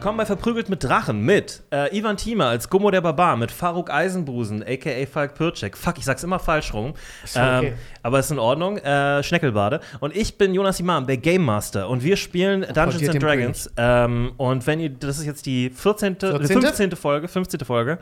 Willkommen bei Verprügelt mit Drachen mit äh, Ivan Thiemer als Gummo der Barbar, mit Faruk Eisenbusen, a.k.a. Falk Pircek. Fuck, ich sag's immer falsch rum. okay. Ähm, aber ist in Ordnung. Äh, Schneckelbade. Und ich bin Jonas Imam, der Game Master. Und wir spielen Dungeons and Dragons. Ähm, und wenn ihr, das ist jetzt die 14., 14.? 15. Folge, 15. Folge.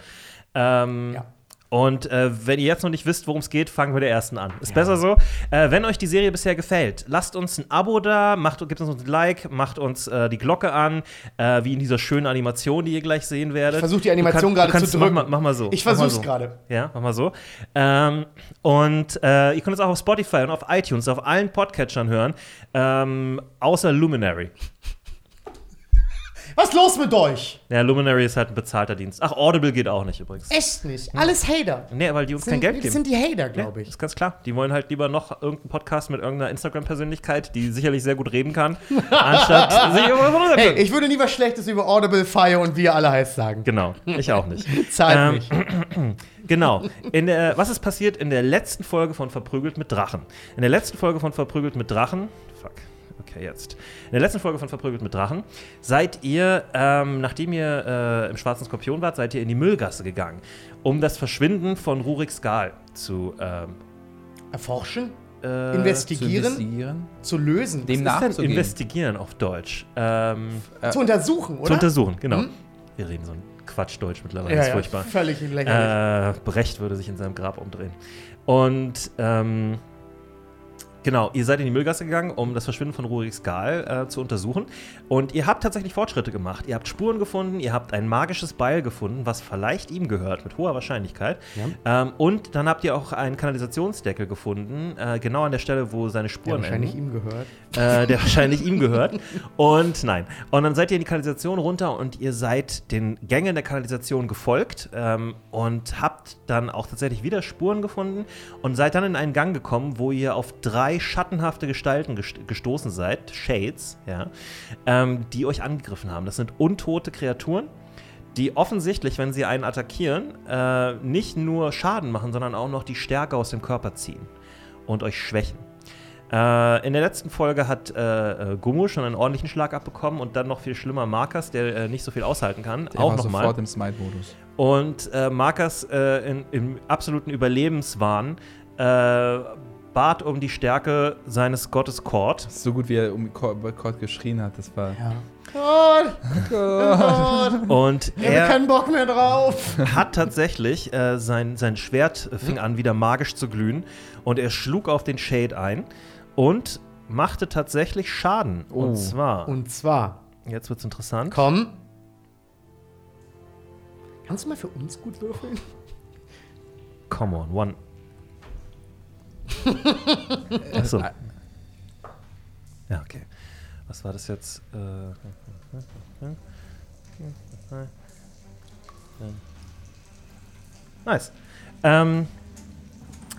Ähm, Ja. Und äh, wenn ihr jetzt noch nicht wisst, worum es geht, fangen wir der ersten an. Ist besser so. Äh, wenn euch die Serie bisher gefällt, lasst uns ein Abo da, macht, gebt uns ein Like, macht uns äh, die Glocke an, äh, wie in dieser schönen Animation, die ihr gleich sehen werdet. Ich versuch die Animation gerade zu drücken. Mach mal, mach mal so. Ich versuch's so. gerade. Ja, mach mal so. Ähm, und äh, ihr könnt uns auch auf Spotify und auf iTunes, auf allen Podcatchern hören, ähm, außer Luminary. Was ist los mit euch? Ja, Luminary ist halt ein bezahlter Dienst. Ach, Audible geht auch nicht übrigens. Echt nicht. Alles Hater. Nee, weil die uns kein Sind, Geld das geben. sind die Hater, glaube ist ich. ganz klar. Die wollen halt lieber noch irgendeinen Podcast mit irgendeiner Instagram-Persönlichkeit, die sicherlich sehr gut reden kann, anstatt sich über Hey, ich würde nie was Schlechtes über Audible, Fire und wie ihr alle heißt sagen. Genau, ich auch nicht. Zahlt Ähm, mich. Genau. In der, was ist passiert in der letzten Folge von Verprügelt mit Drachen? In der letzten Folge von Verprügelt mit Drachen. Fuck. Okay, jetzt. In der letzten Folge von Verprügelt mit Drachen seid ihr, ähm, nachdem ihr äh, im Schwarzen Skorpion wart, seid ihr in die Müllgasse gegangen, um das Verschwinden von Rurik Skal zu ähm, Erforschen, äh, investigieren, zu, investigieren, lösen, dem Was ist denn nachzugehen. investigieren auf Deutsch? Ähm, zu untersuchen, zu oder? untersuchen, genau. Mhm. Wir reden so ein Quatschdeutsch mittlerweile, ja, ist ja, furchtbar. völlig lächerlich. Äh, Brecht würde sich in seinem Grab umdrehen. Und ähm, genau, ihr seid in die Müllgasse gegangen, um das Verschwinden von Rurik Skal äh, zu untersuchen. Und ihr habt tatsächlich Fortschritte gemacht. Ihr habt Spuren gefunden, ihr habt ein magisches Beil gefunden, was vielleicht ihm gehört, mit hoher Wahrscheinlichkeit. Ähm, und dann habt ihr auch einen Kanalisationsdeckel gefunden, äh, genau an der Stelle, wo seine Der Spuren wahrscheinlich enden ihm gehört. äh, der wahrscheinlich ihm gehört. Und nein. Und dann seid ihr in die Kanalisation runter und ihr seid den Gängen der Kanalisation gefolgt ähm, und habt dann auch tatsächlich wieder Spuren gefunden und seid dann in einen Gang gekommen, wo ihr auf drei schattenhafte Gestalten gest gestoßen seid, Shades, ja, ähm, die euch angegriffen haben. Das sind untote Kreaturen. Die offensichtlich, wenn sie einen attackieren, äh, nicht nur Schaden machen, sondern auch noch die Stärke aus dem Körper ziehen und euch schwächen. Äh, in der letzten Folge hat äh, äh, Gummo schon einen ordentlichen Schlag abbekommen und dann noch viel schlimmer Marcus, der äh, nicht so viel aushalten kann, Der auch war nochmal. sofort im Smite-Modus. Und äh, Marcus äh, in, im absoluten Überlebenswahn äh, bat um die Stärke seines Gottes Kord. So gut wie er um Kord geschrien hat, das war. Ja. Gott, Gott, Und ich habe er keinen Bock mehr drauf. hat tatsächlich äh, sein, sein Schwert äh, fing an, wieder magisch zu glühen. Und er schlug auf den Shade ein und machte tatsächlich Schaden. Oh. Und zwar, Und zwar, jetzt wird's interessant. komm. Kannst du mal für uns gut würfeln? Come on, one. Achso. Ja, okay. Was war das jetzt? Äh, nice. Ähm,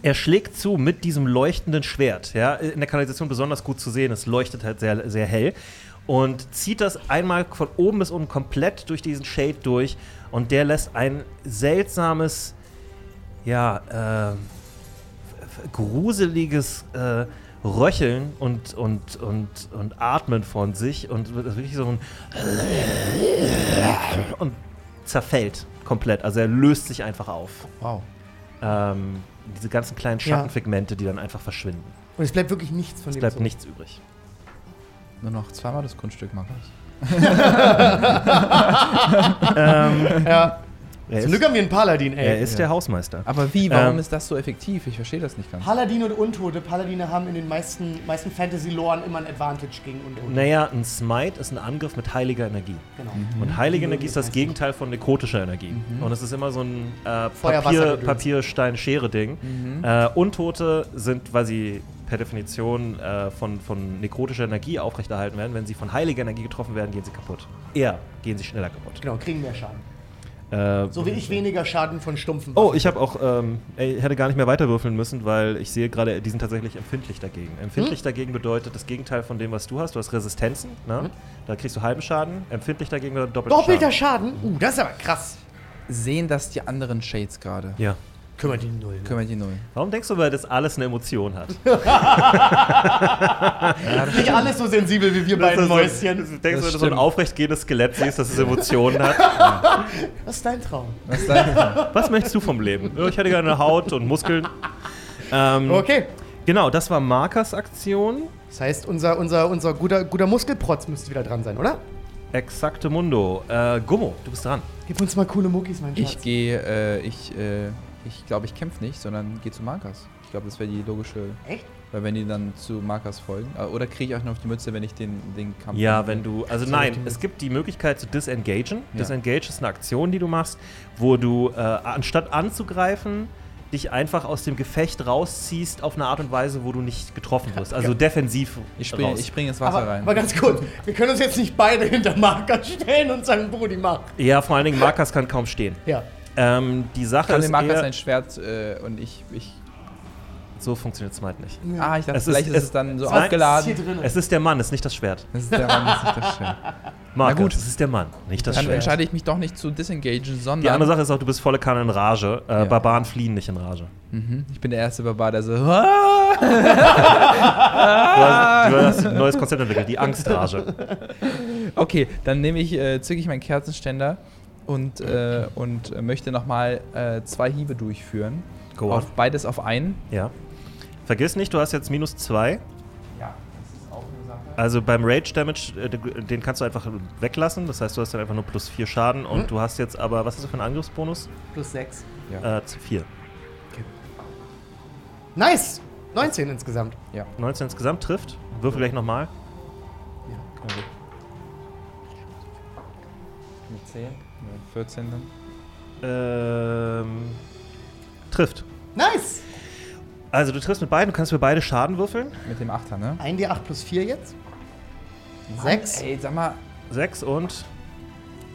er schlägt zu mit diesem leuchtenden Schwert. Ja, in der Kanalisation besonders gut zu sehen. Es leuchtet halt sehr, sehr hell. Und zieht das einmal von oben bis unten komplett durch diesen Shade durch. Und der lässt ein seltsames, ja, äh, gruseliges äh, Röcheln und, und, und, und Atmen von sich und wird wirklich so ein und zerfällt komplett. Also er löst sich einfach auf. Wow. Ähm, diese ganzen kleinen Ja. Schattenpigmente, die dann einfach verschwinden. Und es bleibt wirklich nichts von Es dem bleibt so. nichts übrig. Nur noch zweimal das Kunststück, Markus. ähm, Ja. Er Zum ist, Glück haben wir einen Paladin, ey. er ist Ja. der Hausmeister. Aber wie? Warum Ähm, ist das so effektiv? Ich verstehe das nicht ganz. Paladin und Untote. Paladine haben in den meisten, meisten Fantasy-Loren immer ein Advantage gegen Untote. Naja, ein Smite ist ein Angriff mit heiliger Energie. Genau. Und heilige Mhm. Energie ist das Gegenteil von nekrotischer Energie. Und es ist immer so ein äh, Feuer, Papier, Wasser, Gedöns. Papier, Stein, Schere-Ding. Mhm. Äh, Untote sind, weil sie per Definition äh, von, von nekrotischer Energie aufrechterhalten werden. Wenn sie von heiliger Energie getroffen werden, gehen sie kaputt. Eher gehen sie schneller kaputt. Genau, kriegen mehr Schaden. Äh, So wie ich weniger Schaden von stumpfen Oh, Waffen. ich habe auch, ähm, ey, ich hätte gar nicht mehr weiterwürfeln müssen, weil ich sehe gerade, die sind tatsächlich empfindlich dagegen. Empfindlich dagegen bedeutet das Gegenteil von dem, was du hast. Du hast Resistenzen, ne? Da kriegst du halben Schaden. Empfindlich dagegen bedeutet Doppelter Schaden. Schaden? Uh, das ist aber krass. Sehen das die anderen Shades gerade? Ja. Kümmert ihn null. Ne? Kümmert ihn null. Warum denkst du, weil das alles eine Emotion hat? Nicht alles so sensibel wie wir beiden so, Mäuschen. denkst du, wenn du so ein stimmt. aufrecht gehendes Skelett siehst, dass es Emotionen hat? Was ist dein Traum? Was ist dein Was möchtest du vom Leben? Ja, Ich hätte gerne Haut und Muskeln. Ähm, Okay. Genau, das war Markers Aktion. Das heißt, unser, unser, unser guter, guter Muskelprotz müsste wieder dran sein, oder? Exakte Mundo. Äh, Gummo, du bist dran. Gib uns mal coole Muckis, mein Schatz. Ich gehe, äh, ich, äh, ich glaube, ich kämpfe nicht, sondern gehe zu Markers. Ich glaube, das wäre die logische. Echt? Weil wenn die dann zu Markers folgen. Äh, Oder kriege ich auch noch auf die Mütze, wenn ich den, den Kampf. Ja, wenn du. Also So, nein, es gibt die Möglichkeit zu disengagen. Ja. Disengage ist eine Aktion, die du machst, wo du äh, anstatt anzugreifen, dich einfach aus dem Gefecht rausziehst auf eine Art und Weise, wo du nicht getroffen wirst. Also Ja. defensiv Ich springe spring ins Wasser Aber, rein. aber ganz kurz, wir können uns jetzt nicht beide hinter Marker stellen und sagen, Brudi, mach. ja, vor allen Dingen Markers kann kaum stehen. Ja. Ähm, die Sache ist Markers eher, ein Schwert äh, und ich. ich so funktioniert es halt nicht. ah, ich dachte, Es ist- vielleicht ist, es- es dann so Nein, aufgeladen. drin. Es ist der Mann, es ist nicht das Schwert. Das ist der Mann, das ist nicht das Schwert. Markers, gut. es ist der Mann, nicht das Dann Schwert. entscheide ich mich doch nicht zu disengagen, sondern. Die andere Sache ist auch, du bist volle Kanne in Rage. Äh, Ja. Barbaren fliehen nicht in Rage. Mhm. Ich bin der erste Barbar, der so. Du hast, du hast ein neues Konzept entwickelt, die Angstrage. Okay, dann nehme ich, äh, zücke ich meinen Kerzenständer und, äh, und möchte nochmal äh, zwei Hiebe durchführen. Go on. Auf beides auf einen. Ja. Vergiss nicht, du hast jetzt minus zwei. Ja, das ist auch eine Sache. Also beim Rage Damage, äh, den- kannst du einfach weglassen. Das heißt, du hast dann einfach nur plus vier Schaden. Und Mhm. du hast jetzt aber, was ist das für ein Angriffsbonus? Plus 6. Ja. Äh, zu vier. Nice! 19 insgesamt. ja. 19 insgesamt trifft. Würfel gleich nochmal. Ja. Mit 10, 14 dann. Ähm, trifft. Nice! Also du triffst mit beiden, du kannst für beide Schaden würfeln. Mit dem Achter, ne? 1d8 plus 4 jetzt. 6. Ey, sag mal. Sechs und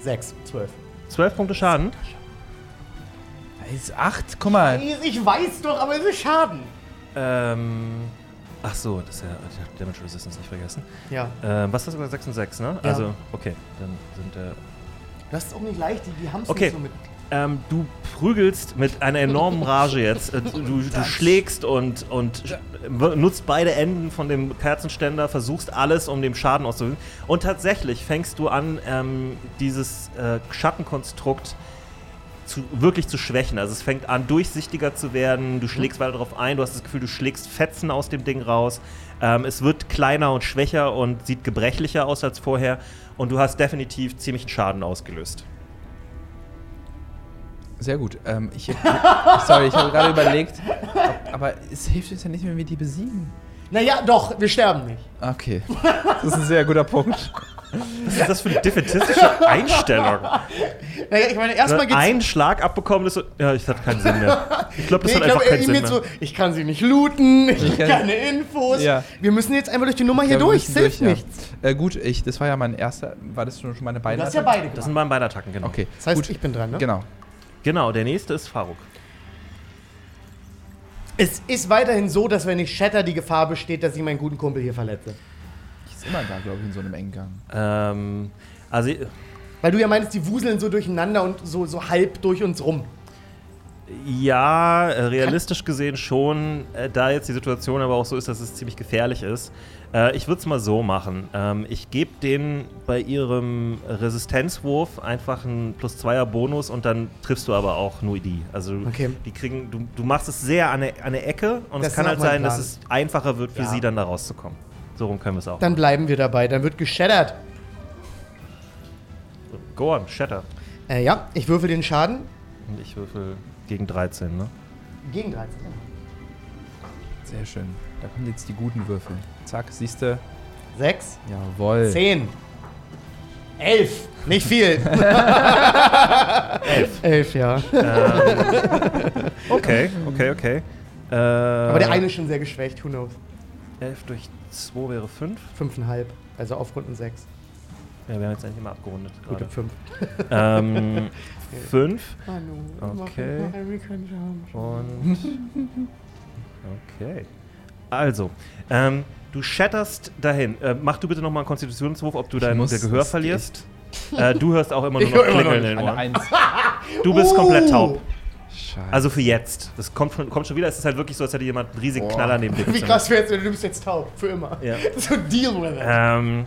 6. 12. zwölf Punkte Schaden. Da ist 8, guck mal. Ich weiß doch, aber es ist Schaden. Ähm, ach so, das ist ja ich hab Damage Resistance nicht vergessen. Ja. Ähm, was hast du gesagt? 6 und 6, ne? Ja. Also, okay, dann sind äh, Das ist auch nicht leicht, die, die haben es Okay. nicht so mit. Ähm, du prügelst mit einer enormen Rage jetzt. Äh, Du, du schlägst und, und nutzt beide Enden von dem Kerzenständer, versuchst alles, um dem Schaden auszuüben. Und tatsächlich fängst du an, ähm, dieses äh, Schattenkonstrukt zu, wirklich zu schwächen. Also es fängt an, durchsichtiger zu werden. Du schlägst weiter darauf ein. Du hast das Gefühl, du schlägst Fetzen aus dem Ding raus. Ähm, es wird kleiner und schwächer und sieht gebrechlicher aus als vorher. Und du hast definitiv ziemlichen Schaden ausgelöst. Sehr gut. Ähm, ich, sorry, ich habe gerade überlegt, ob, aber es hilft uns ja nicht, wenn wir die besiegen. Naja, doch, wir sterben nicht. Okay. Das ist ein sehr guter Punkt. Was ist das für eine defetistische Einstellung? Naja, ich meine, erstmal geht's. Ein Schlag abbekommen ist so, ja, das hat keinen Sinn mehr. Ich glaube, das Nee, hat ich einfach glaube, keinen Sinn mehr. so, ich kann sie nicht looten, ich habe kann- keine Infos. Ja. Wir müssen jetzt einfach durch die Nummer hier Ja, wir durch, müssen es hilft durch, ja. nichts. Äh, gut, ich, das war ja mein erster. War das schon meine beiden? Du hast ja beide Das gemacht. sind meine beiden Attacken, genau. Okay. Das heißt, gut. ich bin dran, ne? Genau. Genau, der nächste ist Faruk. Es ist weiterhin so, dass wenn ich shatter, die Gefahr besteht, dass ich meinen guten Kumpel hier verletze. Ist immer da, glaube ich, in so einem engen Gang. Ähm, also, Weil du ja meinst, die wuseln so durcheinander und so, so halb durch uns rum. ja, äh, realistisch gesehen schon, äh, da jetzt die Situation aber auch so ist, dass es ziemlich gefährlich ist. Äh, ich würde es mal so machen. Ähm, ich gebe denen bei ihrem Resistenzwurf einfach einen plus zweier Bonus und dann triffst du aber auch nur die. Also Okay. die kriegen, du, du machst es sehr an der, an der Ecke und Das es kann halt sein, dass es einfacher wird für Ja. sie dann da rauszukommen. So rum können wir es auch. Dann bleiben wir dabei. Dann wird geshattert. Go on, Shatter. Äh, ja, ich würfel den Schaden. Und ich würfel gegen 13, ne? Gegen 13. Sehr schön. Da kommen jetzt die guten Würfel. Zack, siehst du? 6, Jawoll. 10, 11. Nicht viel. 11. 11, ja. ähm, okay, okay, okay. Äh, Aber der eine ist schon sehr geschwächt. Who knows? 11 durch 2 wäre 5. 5,5. Also auf Runden 6. Ja, wir haben jetzt eigentlich immer abgerundet. Gute gerade. 5. Ähm, 5 Manu, Okay. und. Okay. Also, ähm, du shatterst dahin. Äh, mach du bitte nochmal einen Konstitutionswurf, ob du dein muss- Gehör verlierst. Äh, du hörst auch immer nur noch Klingeln noch in den Eine Ohren. Du bist Uh. komplett taub. Scheiße. Also für jetzt. Das kommt schon, kommt schon wieder. Es ist halt wirklich so, als hätte jemand einen riesigen Boah. Knaller neben dir Wie krass wäre es, wenn du bist jetzt taub. Für immer. Ja. So deal with it. Ähm,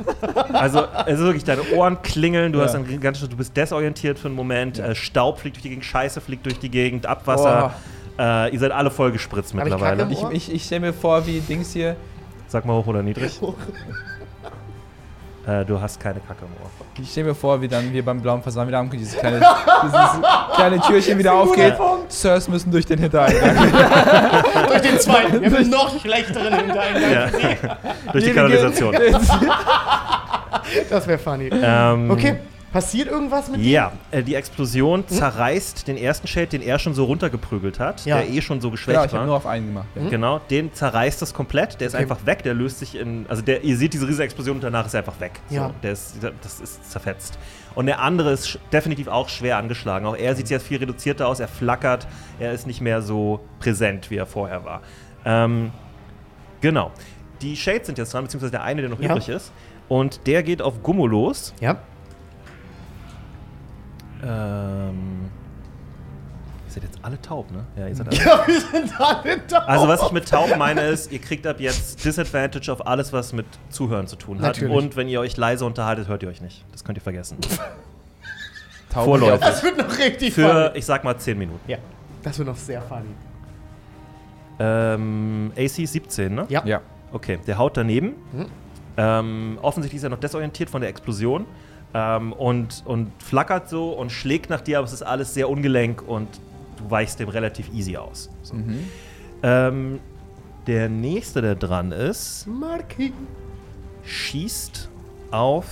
also, also wirklich, deine Ohren klingeln, du Ja. hast ein ganz, du bist desorientiert für einen Moment, Ja. äh, Staub fliegt durch die Gegend, Scheiße fliegt durch die Gegend, Abwasser. Äh, ihr seid alle voll gespritzt Hab mittlerweile. Ich ich, ich stelle mir vor, wie Dings hier. Sag mal hoch oder niedrig. Äh, du hast keine Kacke im Ohr. Ich stelle mir vor, wie dann wir beim blauen Fasan wieder ankommen, dieses kleine, dieses kleine Türchen wieder aufgeht. Sirs müssen durch den Hintereingang. Durch den zweiten. Wir haben noch schlechteren Hintereingang. Ja. durch die Kanalisation. Das wäre funny. Ähm, Okay, passiert irgendwas mit Ja, äh, die Explosion zerreißt den ersten Shade, den er schon so runtergeprügelt hat, Ja. der eh schon so Genau, geschwächt ich habe war. nur auf einen gemacht. Ja. Genau, den zerreißt es komplett. Der ist Okay. einfach weg. Der löst sich in. Also, der, ihr seht diese riesige Explosion und danach ist er einfach weg. Ja. So, der ist, das ist zerfetzt. Und der andere ist sch- definitiv auch schwer angeschlagen. Auch er sieht jetzt viel reduzierter aus. Er flackert. Er ist nicht mehr so präsent, wie er vorher war. Ähm, genau. Die Shades sind jetzt dran, beziehungsweise der eine, der noch Ja. übrig ist. Und der geht auf Gummo los. Ja. Ähm, ihr seid jetzt alle taub, ne? Ja, ihr seid alle Ja, wir sind alle da. Also was ich mit taub meine ist, ihr kriegt ab jetzt Disadvantage auf alles, was mit Zuhören zu tun hat. Natürlich. Und wenn ihr euch leise unterhaltet, hört ihr euch nicht. Das könnt ihr vergessen. Taube Vorläufig. Das wird noch richtig Für, funny. ich sag mal, 10 Minuten. Ja, das wird noch sehr funny. Ähm, AC 17, ne? Ja. Ja. Okay, der haut daneben. Mhm. Ähm, offensichtlich ist er noch desorientiert von der Explosion. Ähm, und, und flackert so und schlägt nach dir, aber es ist alles sehr ungelenk und du weichst dem relativ easy aus. So. Mhm. Ähm, der nächste, der dran ist, Marki. schießt auf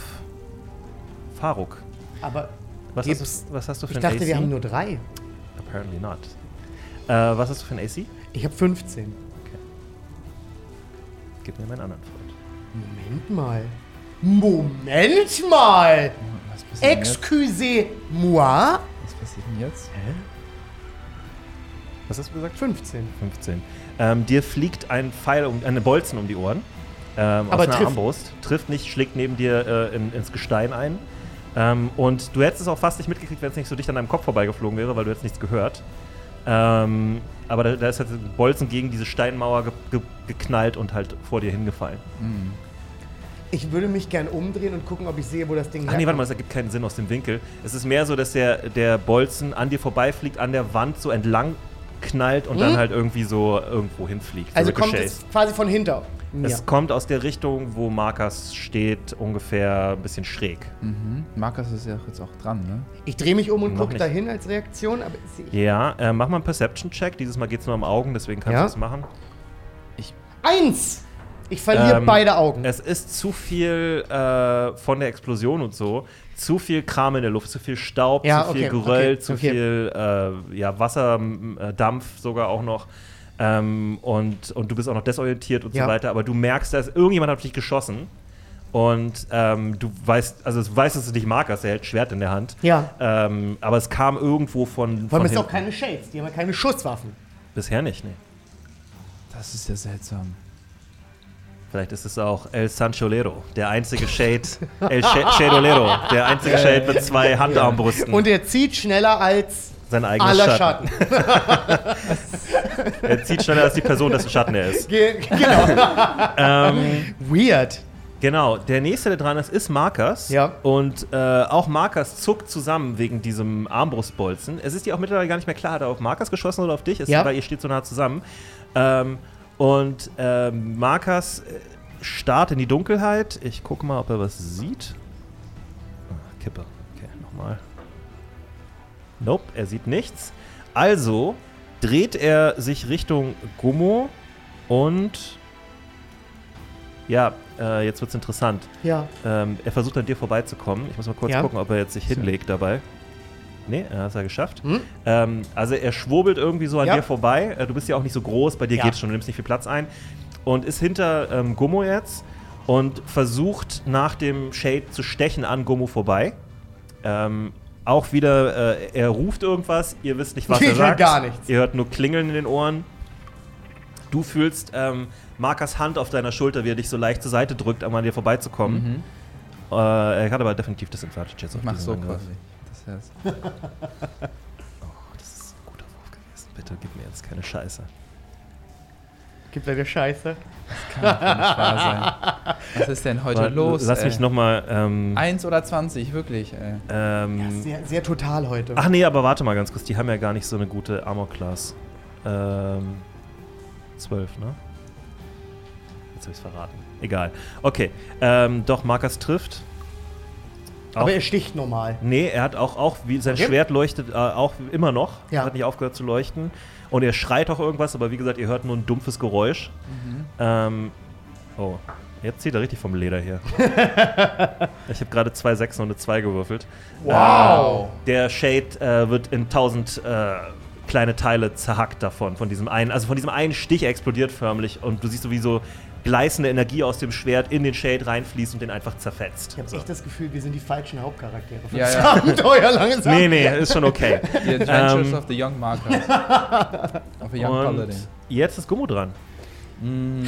Faruk. Aber Was, hast du, was hast du für ich ein dachte, AC? wir haben nur drei. Apparently not. Äh, was hast du für ein AC? Ich habe 15. Gib mir meinen anderen Freund. Moment mal. Moment mal. Was passiert denn jetzt? Excusez-moi. Was passiert denn jetzt? Was hast du gesagt? 15. 15. Ähm, dir fliegt ein Pfeil, um, eine Bolzen um die Ohren. Ähm, Aber aus einer trifft. Armbrust. Trifft nicht, schlägt neben dir äh, in, ins Gestein ein. Ähm, und du hättest es auch fast nicht mitgekriegt, wenn es nicht so dicht an deinem Kopf vorbeigeflogen wäre, weil du hättest nichts gehört. Ähm, aber da, da ist halt ein Bolzen gegen diese Steinmauer ge ge geknallt und halt vor dir hingefallen. Hm. Ich würde mich gern umdrehen und gucken, ob ich sehe, wo das Ding Ach nee, warte mal, das ergibt keinen Sinn aus dem Winkel. Es ist mehr so, dass der, der Bolzen an dir vorbeifliegt, an der Wand so entlang knallt und Mhm. dann halt irgendwie so irgendwo hinfliegt. so Also kommt es quasi von hinter mir. Es kommt aus der Richtung, wo Markas steht, ungefähr ein bisschen schräg. Mhm. Markus ist ja jetzt auch dran, ne? Ich drehe mich um und gucke dahin als Reaktion, aber ich. Ja, äh, mach mal einen Perception-Check. Dieses Mal geht es nur um Augen, deswegen kannst Ja. du es machen. Eins! Ich verliere Ähm, beide Augen. Es ist zu viel äh, von der Explosion und so. Zu viel Kram in der Luft, zu viel Staub, Ja, zu viel okay, Geröll, okay, zu okay. viel äh, ja, Wasserdampf sogar auch noch. Ähm, und, und du bist auch noch desorientiert und Ja. so weiter. Aber du merkst, dass irgendjemand hat dich geschossen. Und ähm, du weißt, also du weißt, dass es nicht Markus, der hält ein Schwert in der Hand. Ja. Ähm, aber es kam irgendwo von, Vor von allem ist auch keine Shades, die haben ja keine Schusswaffen. Bisher nicht, nee. Das ist ja seltsam. Vielleicht ist es auch El Sancholero, der einzige Shade, El Sh- Shadolero, der einzige Shade mit zwei Handarmbrüsten. Und er zieht schneller als sein eigenes aller Schatten. Schatten. Er zieht schneller als die Person, dessen Schatten er ist. Ge genau. Ähm, Weird. genau, der nächste, der dran ist, ist Markers. Ja. Und äh, auch Markers zuckt zusammen wegen diesem Armbrustbolzen. Es ist dir auch mittlerweile gar nicht mehr klar, hat er auf Markers geschossen oder auf dich, es, Ja. weil ihr steht so nah zusammen. Ähm, und ähm, Markers äh, starrt in die Dunkelheit. Ich gucke mal, ob er was sieht. Ah, Kippe. Okay, nochmal. Nope, er sieht nichts. Also dreht er sich Richtung Gummo und ja, äh, jetzt wird's interessant. Ja. Ähm, er versucht an dir vorbeizukommen. Ich muss mal kurz Ja. gucken, ob er jetzt sich hinlegt dabei. Nee, er hat es ja geschafft. Hm? Ähm, also er schwurbelt irgendwie so an Ja. dir vorbei. Äh, du bist ja auch nicht so groß, bei dir Ja. geht's schon, du nimmst nicht viel Platz ein. Und ist hinter ähm, Gummo jetzt und versucht nach dem Shade zu stechen an Gummo vorbei. Ähm, auch wieder, äh, er ruft irgendwas, ihr wisst nicht, was Ich er höre sagt. gar nichts. Ihr hört nur Klingeln in den Ohren. Du fühlst ähm, Markers Hand auf deiner Schulter, wie er dich so leicht zur Seite drückt, um an dir vorbeizukommen. Mhm. Äh, er hat aber definitiv Disadvantage jetzt Ich auf mach so Angriff. quasi. Das Oh, das ist ein guter Wurf gewesen. bitte gib mir jetzt keine Scheiße. Gibt leider Scheiße. Kann doch nicht wahr sein. Was ist denn heute Warte, los? Lass ey? mich nochmal. Ähm, Eins oder 20, wirklich, ey. ähm, Sehr, sehr total heute. ach nee, aber warte mal ganz kurz. Die haben ja gar nicht so eine gute Armor-Class. Ähm, 12, ne? Jetzt hab ich's verraten. Egal. Okay. Ähm, doch, Markus trifft. Aber er sticht normal. Nee, er hat auch, auch wie sein Okay. Schwert leuchtet äh, auch immer noch. Ja. Hat nicht aufgehört zu leuchten. Und er schreit auch irgendwas, aber wie gesagt, ihr hört nur ein dumpfes Geräusch. Ähm, oh, jetzt zieht er richtig vom Leder hier. ich habe gerade zwei Sechsen und eine 2 gewürfelt. Wow. Äh, der Shade äh, wird in tausend äh, kleine Teile zerhackt davon, von diesem einen, also von diesem einen Stich er explodiert förmlich und du siehst so wie so gleißende Energie aus dem Schwert in den Shade reinfließt und den einfach zerfetzt. Ich habe So. echt das Gefühl, wir sind die falschen Hauptcharaktere für Ja, das ja. Abenteuer langsam. Nee, nee, ist schon okay. The Adventures Ähm, of the Young Markers. of a Young Und Paladin. jetzt ist Gummo dran.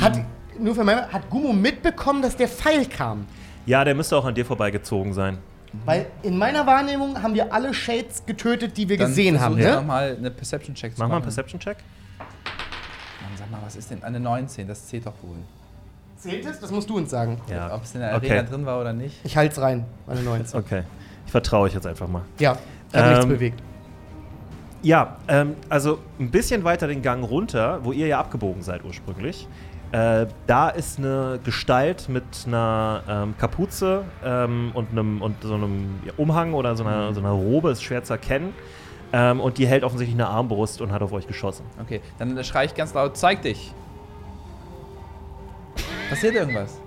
Hat, nur für meine, hat Gummo mitbekommen, dass der Pfeil kam? Ja, der müsste auch an dir vorbeigezogen sein. Weil in meiner Wahrnehmung haben wir alle Shades getötet, die wir Dann gesehen haben. versuch Ne? nochmal eine Perception-Check Mach mal einen. Perception-Check. Mann, sag mal, was ist denn eine 19? Das zählt doch wohl. Zählt es? Das musst du uns sagen. Ja. Ob es in der Okay. Arena drin war oder nicht. Ich halte es rein, meine 19. Okay. Ich vertraue euch jetzt einfach mal. Ja, ich habe nichts Ähm, bewegt. Ja, ähm, also ein bisschen weiter den Gang runter, wo ihr ja abgebogen seid ursprünglich. Äh, da ist eine Gestalt mit einer ähm, Kapuze ähm, und, einem, und so einem ja, Umhang oder so einer, so einer Robe, ist schwer zu erkennen. Ähm, und die hält offensichtlich eine Armbrust und hat auf euch geschossen. Okay, dann schreie ich ganz laut, zeig dich. Passiert irgendwas?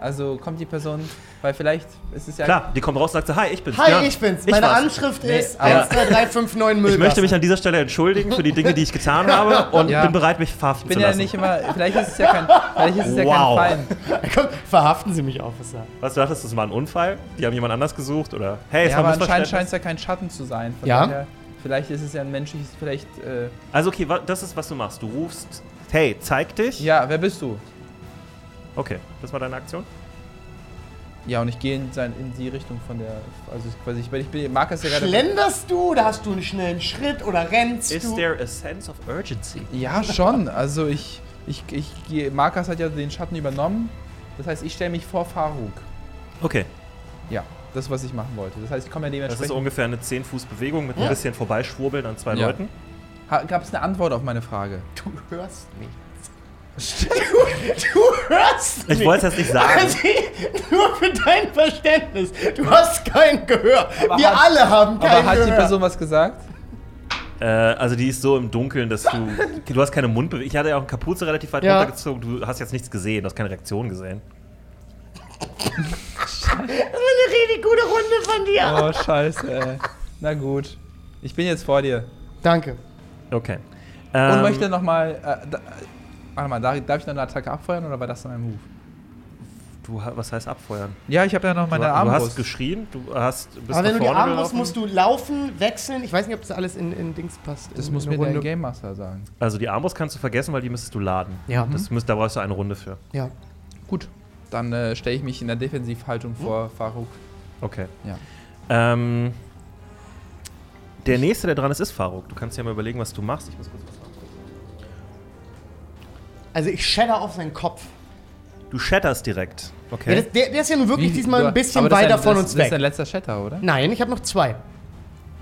Also kommt die Person, weil vielleicht ist es ja... Klar, die kommt raus und sagt so, hi, ich bin's. Hi, ja, ich bin's. Meine war's. Anschrift Nee, ist aber- 12359 Müll. Ich möchte mich an dieser Stelle entschuldigen für die Dinge, die ich getan habe und Ja. bin bereit, mich verhaften Ich bin zu ja lassen. nicht immer, vielleicht ist es ja kein, vielleicht ist es ja Wow. kein Feind. Komm, verhaften Sie mich, Officer. Was du dachtest, das war ein Unfall? Die haben jemand anders gesucht? Oder hey, es Ja, war aber ein anscheinend scheint es ja kein Schatten zu sein. Von Ja. daher, vielleicht ist es ja ein menschliches, vielleicht, äh, Also okay, das ist, was du machst. Du rufst, hey, zeig dich. ja, wer bist du? Okay, das war deine Aktion? Ja, und ich gehe in, sein, in die Richtung von der, also ich, weiß ich, weil ich bin, mag es ja gerade... Schlenderst du oder hast du einen schnellen Schritt oder rennst Is du? there a sense of urgency? Ja, schon. Also ich, ich, ich gehe, Markus hat ja den Schatten übernommen. Das heißt, ich stelle mich vor Faruk. Okay, Ja, das, was ich machen wollte. Das heißt, ich komme ja das ist dementsprechend... ungefähr eine 10-Fuß-Bewegung mit Ja. ein bisschen vorbeischwurbeln an zwei Ja. Leuten. Gab es eine Antwort auf meine Frage? Du hörst nichts. Du, du hörst Ich wollte es jetzt nicht sagen. Also, nur für dein Verständnis. Du hast kein Gehör. Aber Wir hat- alle haben kein Aber hat Gehör. die Person was gesagt? Äh, also die ist so im Dunkeln, dass du... Du hast keine Mundbewegung. Ich hatte ja auch eine Kapuze relativ weit Ja. runtergezogen. Du hast jetzt nichts gesehen, du hast keine Reaktion gesehen. Das war eine richtig gute Runde von dir. Oh, scheiße, ey. Na gut. Ich bin jetzt vor dir. Danke. Okay. Und Ähm, möchte nochmal... Äh, da, warte mal, darf, ich noch eine Attacke abfeuern oder war das dann ein Move? Du, was heißt abfeuern? Ja, ich habe ja noch Du, meine du hast Armbrust. geschrien, du hast bist Aber wenn nach du die Armbrust musst du laufen, wechseln. Ich weiß nicht, ob das alles in, in Dings passt. Das in, muss in mir eine der Runde. Game Master sagen. Also die Armbrust kannst du vergessen, weil die müsstest du laden. Ja. Das müsst, da brauchst du eine Runde für. Ja. Gut. Dann äh, stelle ich mich in der Defensivhaltung vor Faruk. Okay. Ja. Ähm, der nächste, der dran ist, ist Faruk. Du kannst ja mal überlegen, was du machst. Ich muss kurz. Also ich shatter auf seinen Kopf. Du shatterst direkt. Okay. Ja, das, der, der ist ja nun wirklich Wie- diesmal du- ein bisschen aber weiter ein- von das, uns Das ist weg. dein letzter Shatter, oder? Nein, ich habe noch zwei.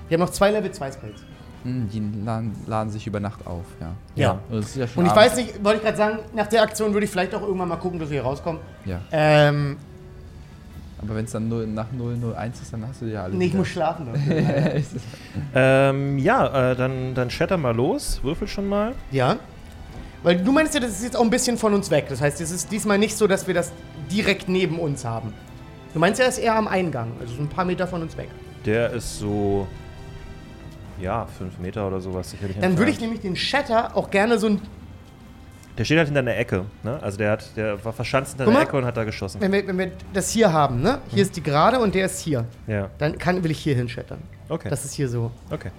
Ich habe noch zwei Level 2 Spells. Hm, die laden, laden sich über Nacht auf, ja. Ja. Das ist ja schon Und ich abends. weiß nicht, wollte ich gerade sagen, nach der Aktion würde ich vielleicht auch irgendwann mal gucken, dass wir hier rauskommen. Ja. Ähm, Aber wenn es dann 0, nach 001 ist, dann hast du ja alles. nee, ich wieder. muss schlafen. ähm, ja, äh, dann, dann shatter mal los. Würfel schon mal. ja. Weil du meinst ja, das ist jetzt auch ein bisschen von uns weg. Das heißt, es ist diesmal nicht so, dass wir das direkt neben uns haben. Du meinst ja, es ist eher am Eingang, also so ein paar Meter von uns weg. Der ist so. Ja, fünf Meter oder sowas sicherlich. Dann würde ich nämlich den Shatter auch gerne so ein. Der steht halt hinter einer Ecke. Ne? Also der, hat, der war verschanzt hinter einer. Ecke und hat da geschossen. Wenn wir, wenn wir das hier haben, ne? Hier ist die gerade und der ist hier. Ja. Dann kann, will ich hier hin shattern. Okay. Das ist hier so. okay.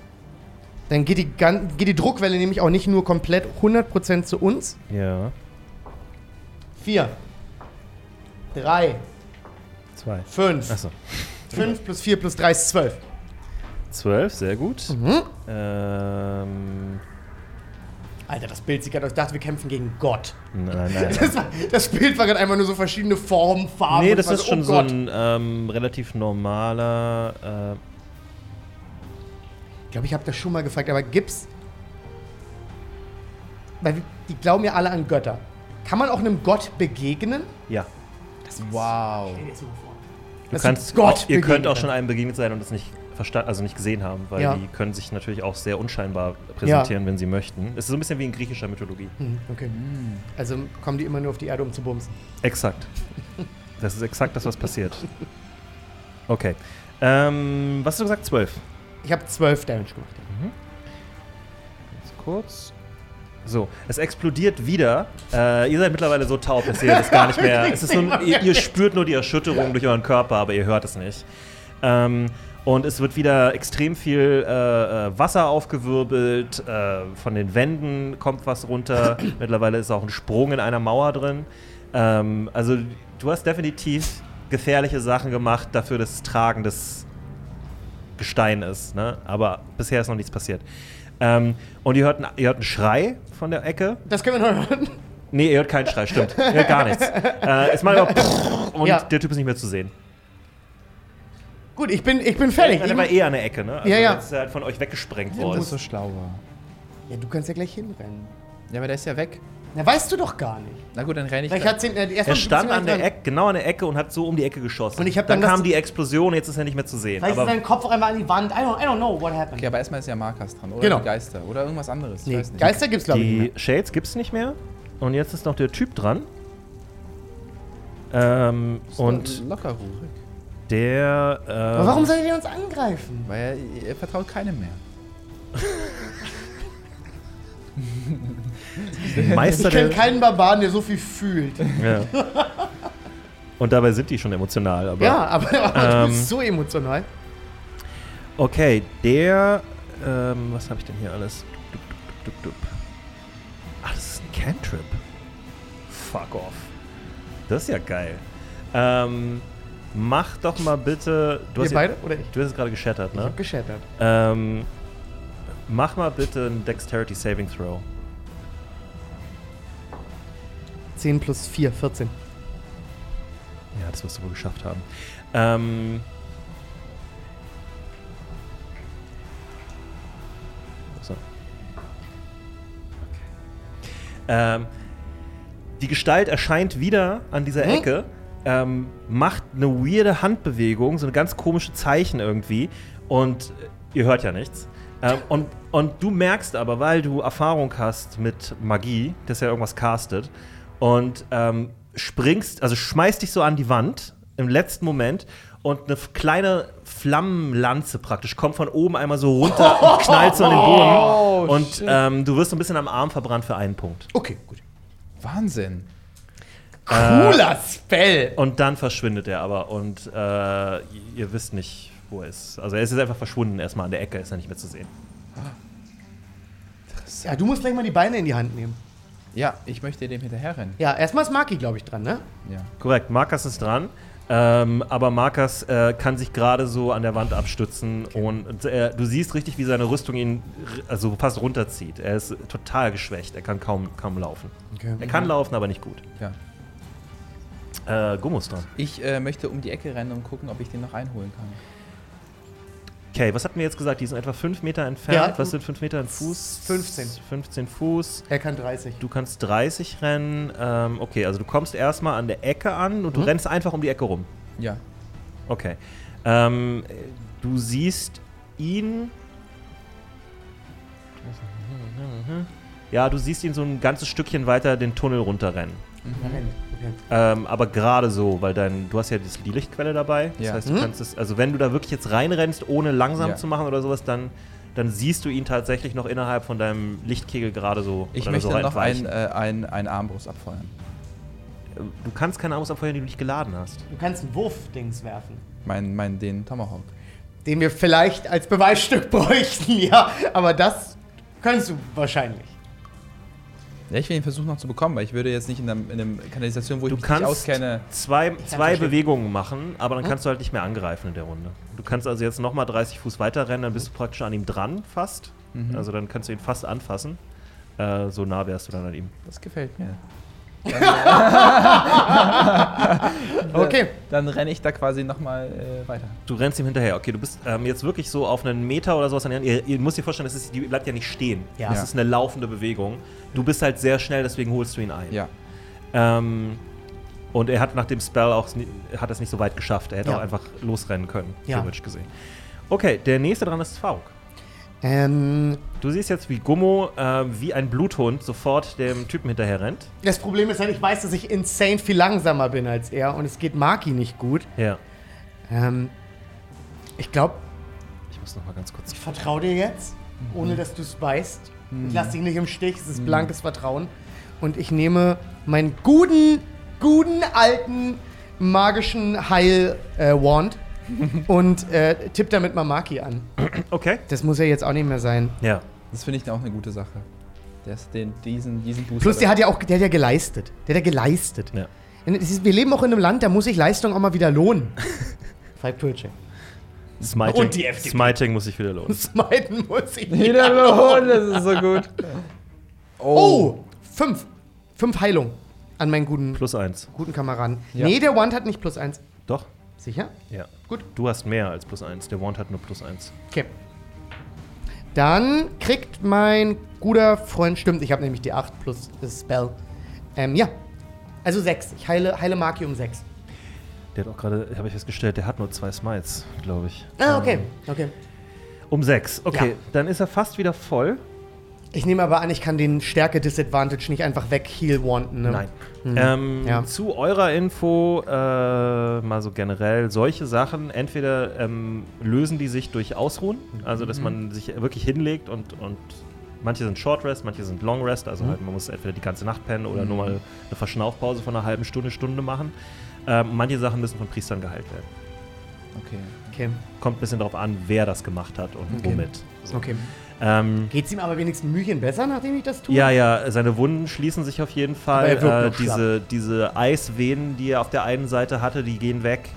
Dann geht die, geht die Druckwelle nämlich auch nicht nur komplett 100% zu uns. Ja. Vier. Drei. Zwei. Fünf. Achso. Fünf plus vier plus drei ist zwölf. Zwölf, sehr gut. Mhm. Ähm, Alter, das Bild sieht gerade aus. Ich dachte, wir kämpfen gegen Gott. Nein, nein, Das, war, das Bild war gerade einfach nur so verschiedene Formen, Farben. Nee, das ist schon oh so ein ähm, relativ normaler. Äh, Ich glaube, ich habe das schon mal gefragt, aber gibt's. Weil die glauben ja alle an Götter. Kann man auch einem Gott begegnen? ja. Wow. Du Dass kannst, Gott ihr könnt auch schon einem begegnet sein und es nicht verstanden, also nicht gesehen haben, weil Ja. die können sich natürlich auch sehr unscheinbar präsentieren, wenn sie möchten. Es ist so ein bisschen wie in griechischer Mythologie. Hm, okay. Also kommen die immer nur auf die Erde, um zu bumsen. Exakt. Das ist exakt das, was passiert. Okay. Ähm, was hast du gesagt? Zwölf. Ich habe zwölf Damage gemacht. Ganz kurz. So, es explodiert wieder. Äh, ihr seid mittlerweile so taub, dass ihr das gar nicht mehr. Es ist ein, ihr, ihr spürt nur die Erschütterung durch euren Körper, aber ihr hört es nicht. Ähm, und es wird wieder extrem viel äh, äh, Wasser aufgewirbelt. Äh, von den Wänden kommt was runter. mittlerweile ist auch ein Sprung in einer Mauer drin. Ähm, also, du hast definitiv gefährliche Sachen gemacht dafür, dass es tragendes Gestein ist. Ne? Aber bisher ist noch nichts passiert. Ähm, und ihr hört, einen- ihr hört einen Schrei von der Ecke. Das können wir noch hören. Nee, ihr hört keinen Schrei, stimmt. Ihr hört gar nichts. Äh, es macht aber und Ja. der Typ ist nicht mehr zu sehen. Gut, ich bin, ich bin fertig. Der war eh an der Ecke, ne? Also Ja, ja. Ist er halt von euch weggesprengt Wo worden. es so schlau war. ja, du kannst ja gleich hinrennen. Ja, aber der ist ja weg. Na, weißt du doch gar nicht. Na gut, dann renne ich. Vielleicht hat sie, äh, Er stand an der. Ecke, genau an der Ecke und hat so um die Ecke geschossen. Und ich hab dann dann kam die Explosion, jetzt ist er nicht mehr zu sehen. Vielleicht ist Aber sein Kopf auch einmal an die Wand. I don't, I don't know what happened. Okay, aber erstmal ist ja Markas dran. Oder Genau. die Geister. Oder irgendwas anderes. Ich nee, weiß nicht. Geister gibt's, glaube ich, die nicht mehr. Shades gibt's nicht mehr. Und jetzt ist noch der Typ dran. Ähm, Ist und lo- locker ruhig. der. Ähm, Aber warum soll der uns angreifen? Weil er, er vertraut keinem mehr. Meister Ich kenne keinen Barbaren, der so viel fühlt. Ja. Und dabei sind die schon emotional. Aber Ja, aber, aber du Ähm, bist so emotional. Okay, der. Ähm, was habe ich denn hier alles? Dup, dup, dup. Ach, das ist ein Cantrip. Fuck off. Das ist ja geil. Ähm, mach doch mal bitte. Du Wir hast, beide? Oder ich? du hast es gerade geshattert, Ich ne? hab geschattert. Ähm, mach mal bitte einen Dexterity Saving Throw. 10 plus 4, 14. Ja, das wirst du wohl geschafft haben. Ähm. So. Ähm, die Gestalt erscheint wieder an dieser Hm? Ecke, ähm, macht eine weirde Handbewegung, so ein ganz komische Zeichen irgendwie und ihr hört ja nichts. Ähm, und, und du merkst aber, weil du Erfahrung hast mit Magie, dass er irgendwas castet, und ähm, springst, also schmeißt dich so an die Wand im letzten Moment und eine kleine Flammenlanze praktisch kommt von oben einmal so runter und knallt so an den Boden. und shit. ähm, du wirst so ein bisschen am Arm verbrannt für einen Punkt. Okay, gut. Wahnsinn. Cooler Spell! Und dann verschwindet er aber und äh, ihr wisst nicht, wo er ist. Also er ist jetzt einfach verschwunden, erstmal an der Ecke, ist er nicht mehr zu sehen. Ja, du musst gleich mal die Beine in die Hand nehmen. Ja, ich möchte dem hinterherrennen. Ja, erstmal ist Maki, glaube ich, dran, ne? Ja. Korrekt, Markus ist dran. Ähm, aber Markus äh, kann sich gerade so an der Wand abstützen und äh, du siehst richtig, wie seine Rüstung ihn also fast runterzieht. Er ist total geschwächt, er kann kaum, kaum laufen. Okay. Er kann laufen, aber nicht gut. ja. Äh, Gummus dran. Ich äh, möchte um die Ecke rennen und gucken, ob ich den noch einholen kann. Okay, was hatten wir jetzt gesagt? Die sind etwa 5 Meter entfernt. Ja. was sind 5 Meter in Fuß? 15. 15 Fuß. Er kann 30. Du kannst 30 rennen. Ähm, okay, also du kommst erstmal an der Ecke an und du Mhm. rennst einfach um die Ecke rum. Ja. Okay. Ähm, du siehst ihn. Ja, du siehst ihn so ein ganzes Stückchen weiter den Tunnel runterrennen. Er rennt. Okay. Ähm, aber gerade so, weil dein, du hast ja das, die Lichtquelle dabei. Das Ja. heißt, du Mhm. kannst es, also wenn du da wirklich jetzt reinrennst, ohne langsam Ja. zu machen oder sowas, dann, dann siehst du ihn tatsächlich noch innerhalb von deinem Lichtkegel gerade so. Ich möchte so noch ein, äh, ein, ein Armbrust abfeuern. Du kannst keine Armbrust abfeuern, die du nicht geladen hast. Du kannst einen Wurfdings werfen. Mein, mein, den Tomahawk. Den wir vielleicht als Beweisstück bräuchten, ja. Aber das kannst du wahrscheinlich. Ja, ich will ihn versuchen noch zu bekommen, weil ich würde jetzt nicht in einer, in einer Kanalisation, wo ich Du mich kannst nicht auskenne. zwei, zwei verstehen. Bewegungen machen, aber dann Hm? kannst du halt nicht mehr angreifen in der Runde. Du kannst also jetzt nochmal 30 Fuß weiter rennen, dann bist du praktisch an ihm dran fast. Mhm. Also dann kannst du ihn fast anfassen. Äh, so nah wärst du dann an ihm. Das gefällt mir. Okay. Dann renne ich da quasi nochmal äh, weiter. Du rennst ihm hinterher. Okay, du bist ähm, jetzt wirklich so auf einen Meter oder sowas an ihr, ihr müsst dir vorstellen, das ist, die bleibt ja nicht stehen. Ja. Das ist eine laufende Bewegung. Du bist halt sehr schnell, deswegen holst du ihn ein. Ja. Ähm, und er hat nach dem Spell auch hat es nicht so weit geschafft. Er hätte Ja. auch einfach losrennen können, Ja. theoretisch gesehen. Okay, der nächste dran ist Fauk. Ähm, Du siehst jetzt, wie Gummo äh, wie ein Bluthund sofort dem Typen hinterher rennt. das Problem ist halt, ich weiß, dass ich insane viel langsamer bin als er und es geht Maki nicht gut. Ja. Ähm, ich glaube, Ich muss noch mal ganz kurz. ich vertraue dir jetzt, ohne dass du es weißt. Ich lasse dich nicht im Stich, es ist blankes Vertrauen. Und ich nehme meinen guten, guten alten magischen Heil-Wand und äh, tipp damit Mamaki an. Okay. Das muss ja jetzt auch nicht mehr sein. Ja. Das finde ich auch eine gute Sache. Der ist den, diesen, diesen Booster. Plus, der hat ja auch, der hat ja geleistet. Der hat ja geleistet. ja. Ist- Wir leben auch in einem Land, da muss sich Leistung auch mal wieder lohnen. Five Pulche. Smiting, Und die FDP. Smiting muss sich wieder lohnen. Smiten muss ich Wieder Lohn, das ist so gut. Oh, fünf. Fünf Heilung an meinen guten, Plus eins. guten Kameraden. Ja. Nee, der Wand hat nicht plus eins. Doch? Sicher? Ja. Gut. Du hast mehr als plus eins. Der Wand hat nur plus eins. Okay. Dann kriegt mein guter Freund, stimmt, ich habe nämlich die 8 plus das Spell. Ähm, ja. Also 6. Ich heile, heile Maki um 6. Der hat auch gerade, habe ich festgestellt, der hat nur zwei Smites, glaube ich. Ah, okay. Ähm, Okay. Um sechs. Okay, Ja. dann ist er fast wieder voll. Ich nehme aber an, ich kann den Stärke-Disadvantage nicht einfach weg heal wanten. Ne? Nein. Mhm. Ähm, Ja. Zu eurer Info, äh, mal so generell, solche Sachen, entweder ähm, lösen die sich durch Ausruhen, also dass man sich wirklich hinlegt und, und manche sind Short Rest, manche sind Long Rest, also halt man muss entweder die ganze Nacht pennen oder nur mal eine Verschnaufpause von einer halben Stunde, Stunde machen. Ähm, manche Sachen müssen von Priestern geheilt werden. Okay. Okay. Kommt ein bisschen darauf an, wer das gemacht hat und Okay. womit. So. Okay. Ähm, Geht's ihm aber wenigstens ein Mühchen besser, nachdem ich das tue? Ja, ja, seine Wunden schließen sich auf jeden Fall. Aber er wirkt Äh, noch diese, diese Eisvenen, die er auf der einen Seite hatte, die gehen weg.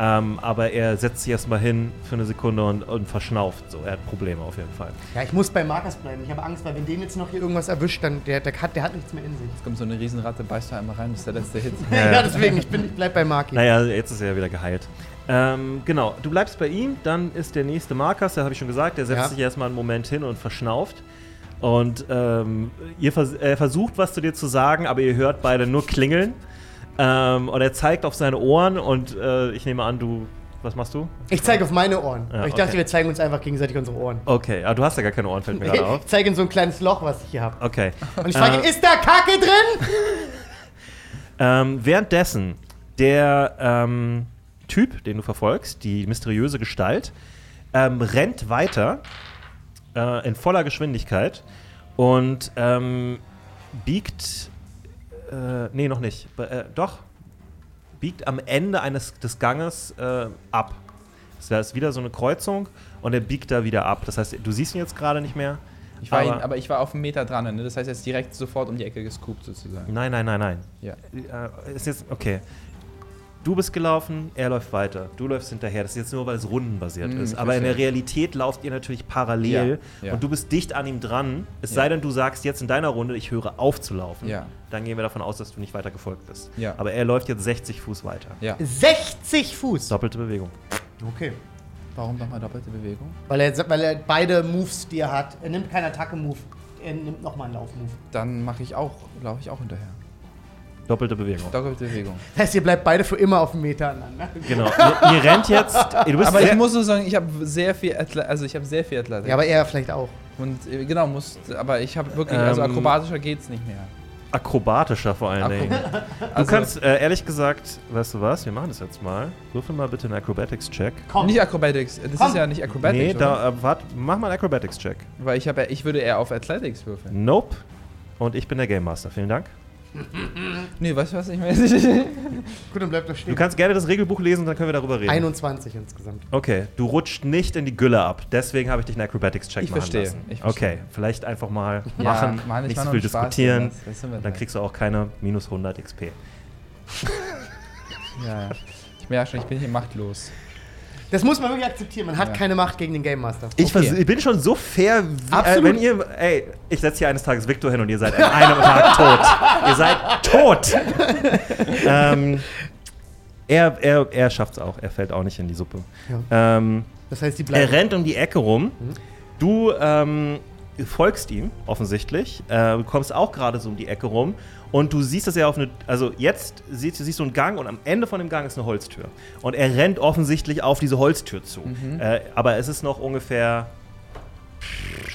Ähm, aber er setzt sich erstmal hin für eine Sekunde und, und verschnauft. So, er hat Probleme auf jeden Fall. Ja, ich muss bei Markus bleiben. Ich habe Angst, weil wenn den jetzt noch hier irgendwas erwischt, dann der, der, hat, der hat nichts mehr in sich. Jetzt kommt so eine Riesenratte, beißt da einmal rein, das ist der letzte Hit. Ja, Ja, deswegen, ich, bin, ich bleib bei Maki. Naja, jetzt ist er ja wieder geheilt. Ähm, genau, du bleibst bei ihm, dann ist der nächste Markus, da habe ich schon gesagt, der setzt Ja. sich erstmal einen Moment hin und verschnauft. Und ähm, ihr vers er versucht was zu dir zu sagen, aber ihr hört beide nur klingeln. Ähm, und er zeigt auf seine Ohren und äh, ich nehme an, du. Was machst du? Ich zeige auf meine Ohren. Ja, ich dachte, okay. wir zeigen uns einfach gegenseitig unsere Ohren. Okay, aber du hast ja gar keine Ohren, fällt mir gerade auf. Ich zeige in so ein kleines Loch, was ich hier habe. Okay. Und ich frage ihn, Äh, ist da Kacke drin? Ähm, währenddessen, der ähm, Typ, den du verfolgst, die mysteriöse Gestalt, ähm, rennt weiter äh, in voller Geschwindigkeit und ähm, biegt. Äh, nee, noch nicht. Äh, doch. Biegt am Ende eines des Ganges äh, ab. Da ist wieder so eine Kreuzung und er biegt da wieder ab. Das heißt, du siehst ihn jetzt gerade nicht mehr. Ich war aber- ihn, aber ich war auf einen Meter dran, ne? das heißt, er ist direkt sofort um die Ecke gescoopt sozusagen. Nein, nein, nein, nein. Ja. Äh, ist jetzt, okay. Du bist gelaufen, er läuft weiter. Du läufst hinterher. Das ist jetzt nur, weil es rundenbasiert Hm, ist. Aber in der. Realität lauft ihr natürlich parallel Ja, ja. und du bist dicht an ihm dran. Es Ja. sei denn, du sagst jetzt in deiner Runde, ich höre auf zu laufen. Ja. Dann gehen wir davon aus, dass du nicht weiter gefolgt bist. Ja. Aber er läuft jetzt 60 Fuß weiter. Ja. 60 Fuß. Doppelte Bewegung. Okay. Warum nochmal doppelte Bewegung? Weil er, weil er beide Moves, die er hat, er nimmt keinen Attacke-Move. Er nimmt nochmal einen Lauf-Move. Dann mache ich auch, laufe ich auch hinterher. Doppelte Bewegung. Doppelte Bewegung. Das heißt, ihr bleibt beide für immer auf dem Meter aneinander. Genau. ihr, ihr rennt jetzt. Du bist Aber ich muss so sagen, ich habe sehr viel Athlet also ich habe sehr viel Athletik. Ja, aber er vielleicht auch. Und äh, genau, muss, aber ich habe wirklich, also Ähm, akrobatischer geht's nicht mehr. akrobatischer vor allen Dingen. Du Also, kannst, äh, ehrlich gesagt, weißt du was? Wir machen das jetzt mal. Würfel mal bitte einen Acrobatics-Check. Komm. Nicht Acrobatics, das Komm. ist ja nicht Acrobatics, Nee, oder? da, äh, warte, mach mal einen Acrobatics-Check. Weil ich habe, ja- ich würde eher auf Athletics würfeln. Nope. Und ich bin der Game Master. Vielen Dank. Nee, weißt du was ich meine? Gut, dann bleibt doch stehen. Du kannst gerne das Regelbuch lesen, dann können wir darüber reden. 21 insgesamt. Okay, du rutscht nicht in die Gülle ab. Deswegen habe ich dich einen Acrobatics-Check machen verstehe, lassen. ich verstehe. Okay, vielleicht einfach mal Ja, machen, Mann, ich nicht so viel diskutieren. das- das Dann kriegst du auch keine minus 100 XP. Ja, ja. Ich merke schon, ich bin hier machtlos. Das muss man wirklich akzeptieren. Man hat Ja. keine Macht gegen den Game Master. Ich, Okay. ich bin schon so fair, wie, äh, Absolut. wenn ihr, ey, ich setze hier eines Tages Victor hin und ihr seid an einem Tag tot. Ihr seid tot. ähm, er er, er schafft es auch, er fällt auch nicht in die Suppe. Ähm, Das heißt, die er bleiben. rennt um die Ecke rum. Du ähm, folgst ihm offensichtlich. Äh, du kommst auch gerade so um die Ecke rum. Und du siehst, dass er auf eine. Also jetzt siehst, siehst du einen Gang und am Ende von dem Gang ist eine Holztür. Und er rennt offensichtlich auf diese Holztür zu. Äh, aber es ist noch ungefähr.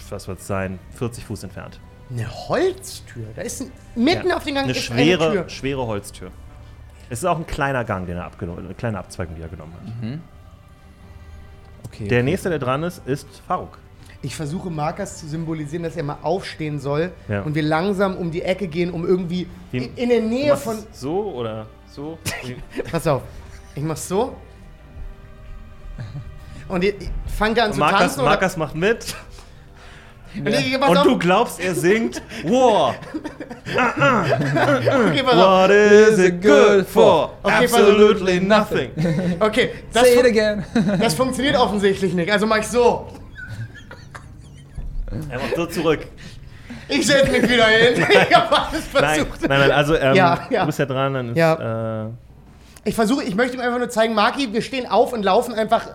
Was wird es sein? 40 Fuß entfernt. Eine Holztür. Da ist ein, mitten Ja. auf den Gang Eine ist schwere, eine schwere Holztür. Es ist auch ein kleiner Gang, den er abgenommen eine kleine Abzweigung, die er genommen hat. Okay. Der okay. nächste, der dran ist, ist Faruk. Ich versuche Markus zu symbolisieren, dass er mal aufstehen soll Ja. und wir langsam um die Ecke gehen, um irgendwie Wie- in, in der Nähe von. so oder so? Pass auf. Ich mach's so. Und ihr, fangt ihr an zu Markus, tanzen? oder- Markus macht mit. Und, ich, Und auf. du glaubst, er singt War. Okay, pass auf. What is it good for? Okay. Absolutely nothing. Okay, das, Say it again. das funktioniert offensichtlich nicht. Also mach ich so. Er macht so zurück. Ich setz mich wieder hin. Ich hab alles Nein, versucht. nein, nein, also ähm, Ja, ja. du bist ja dran, dann ist, Ja. äh, Ich versuche, ich möchte ihm einfach nur zeigen, Marki, wir stehen auf und laufen einfach.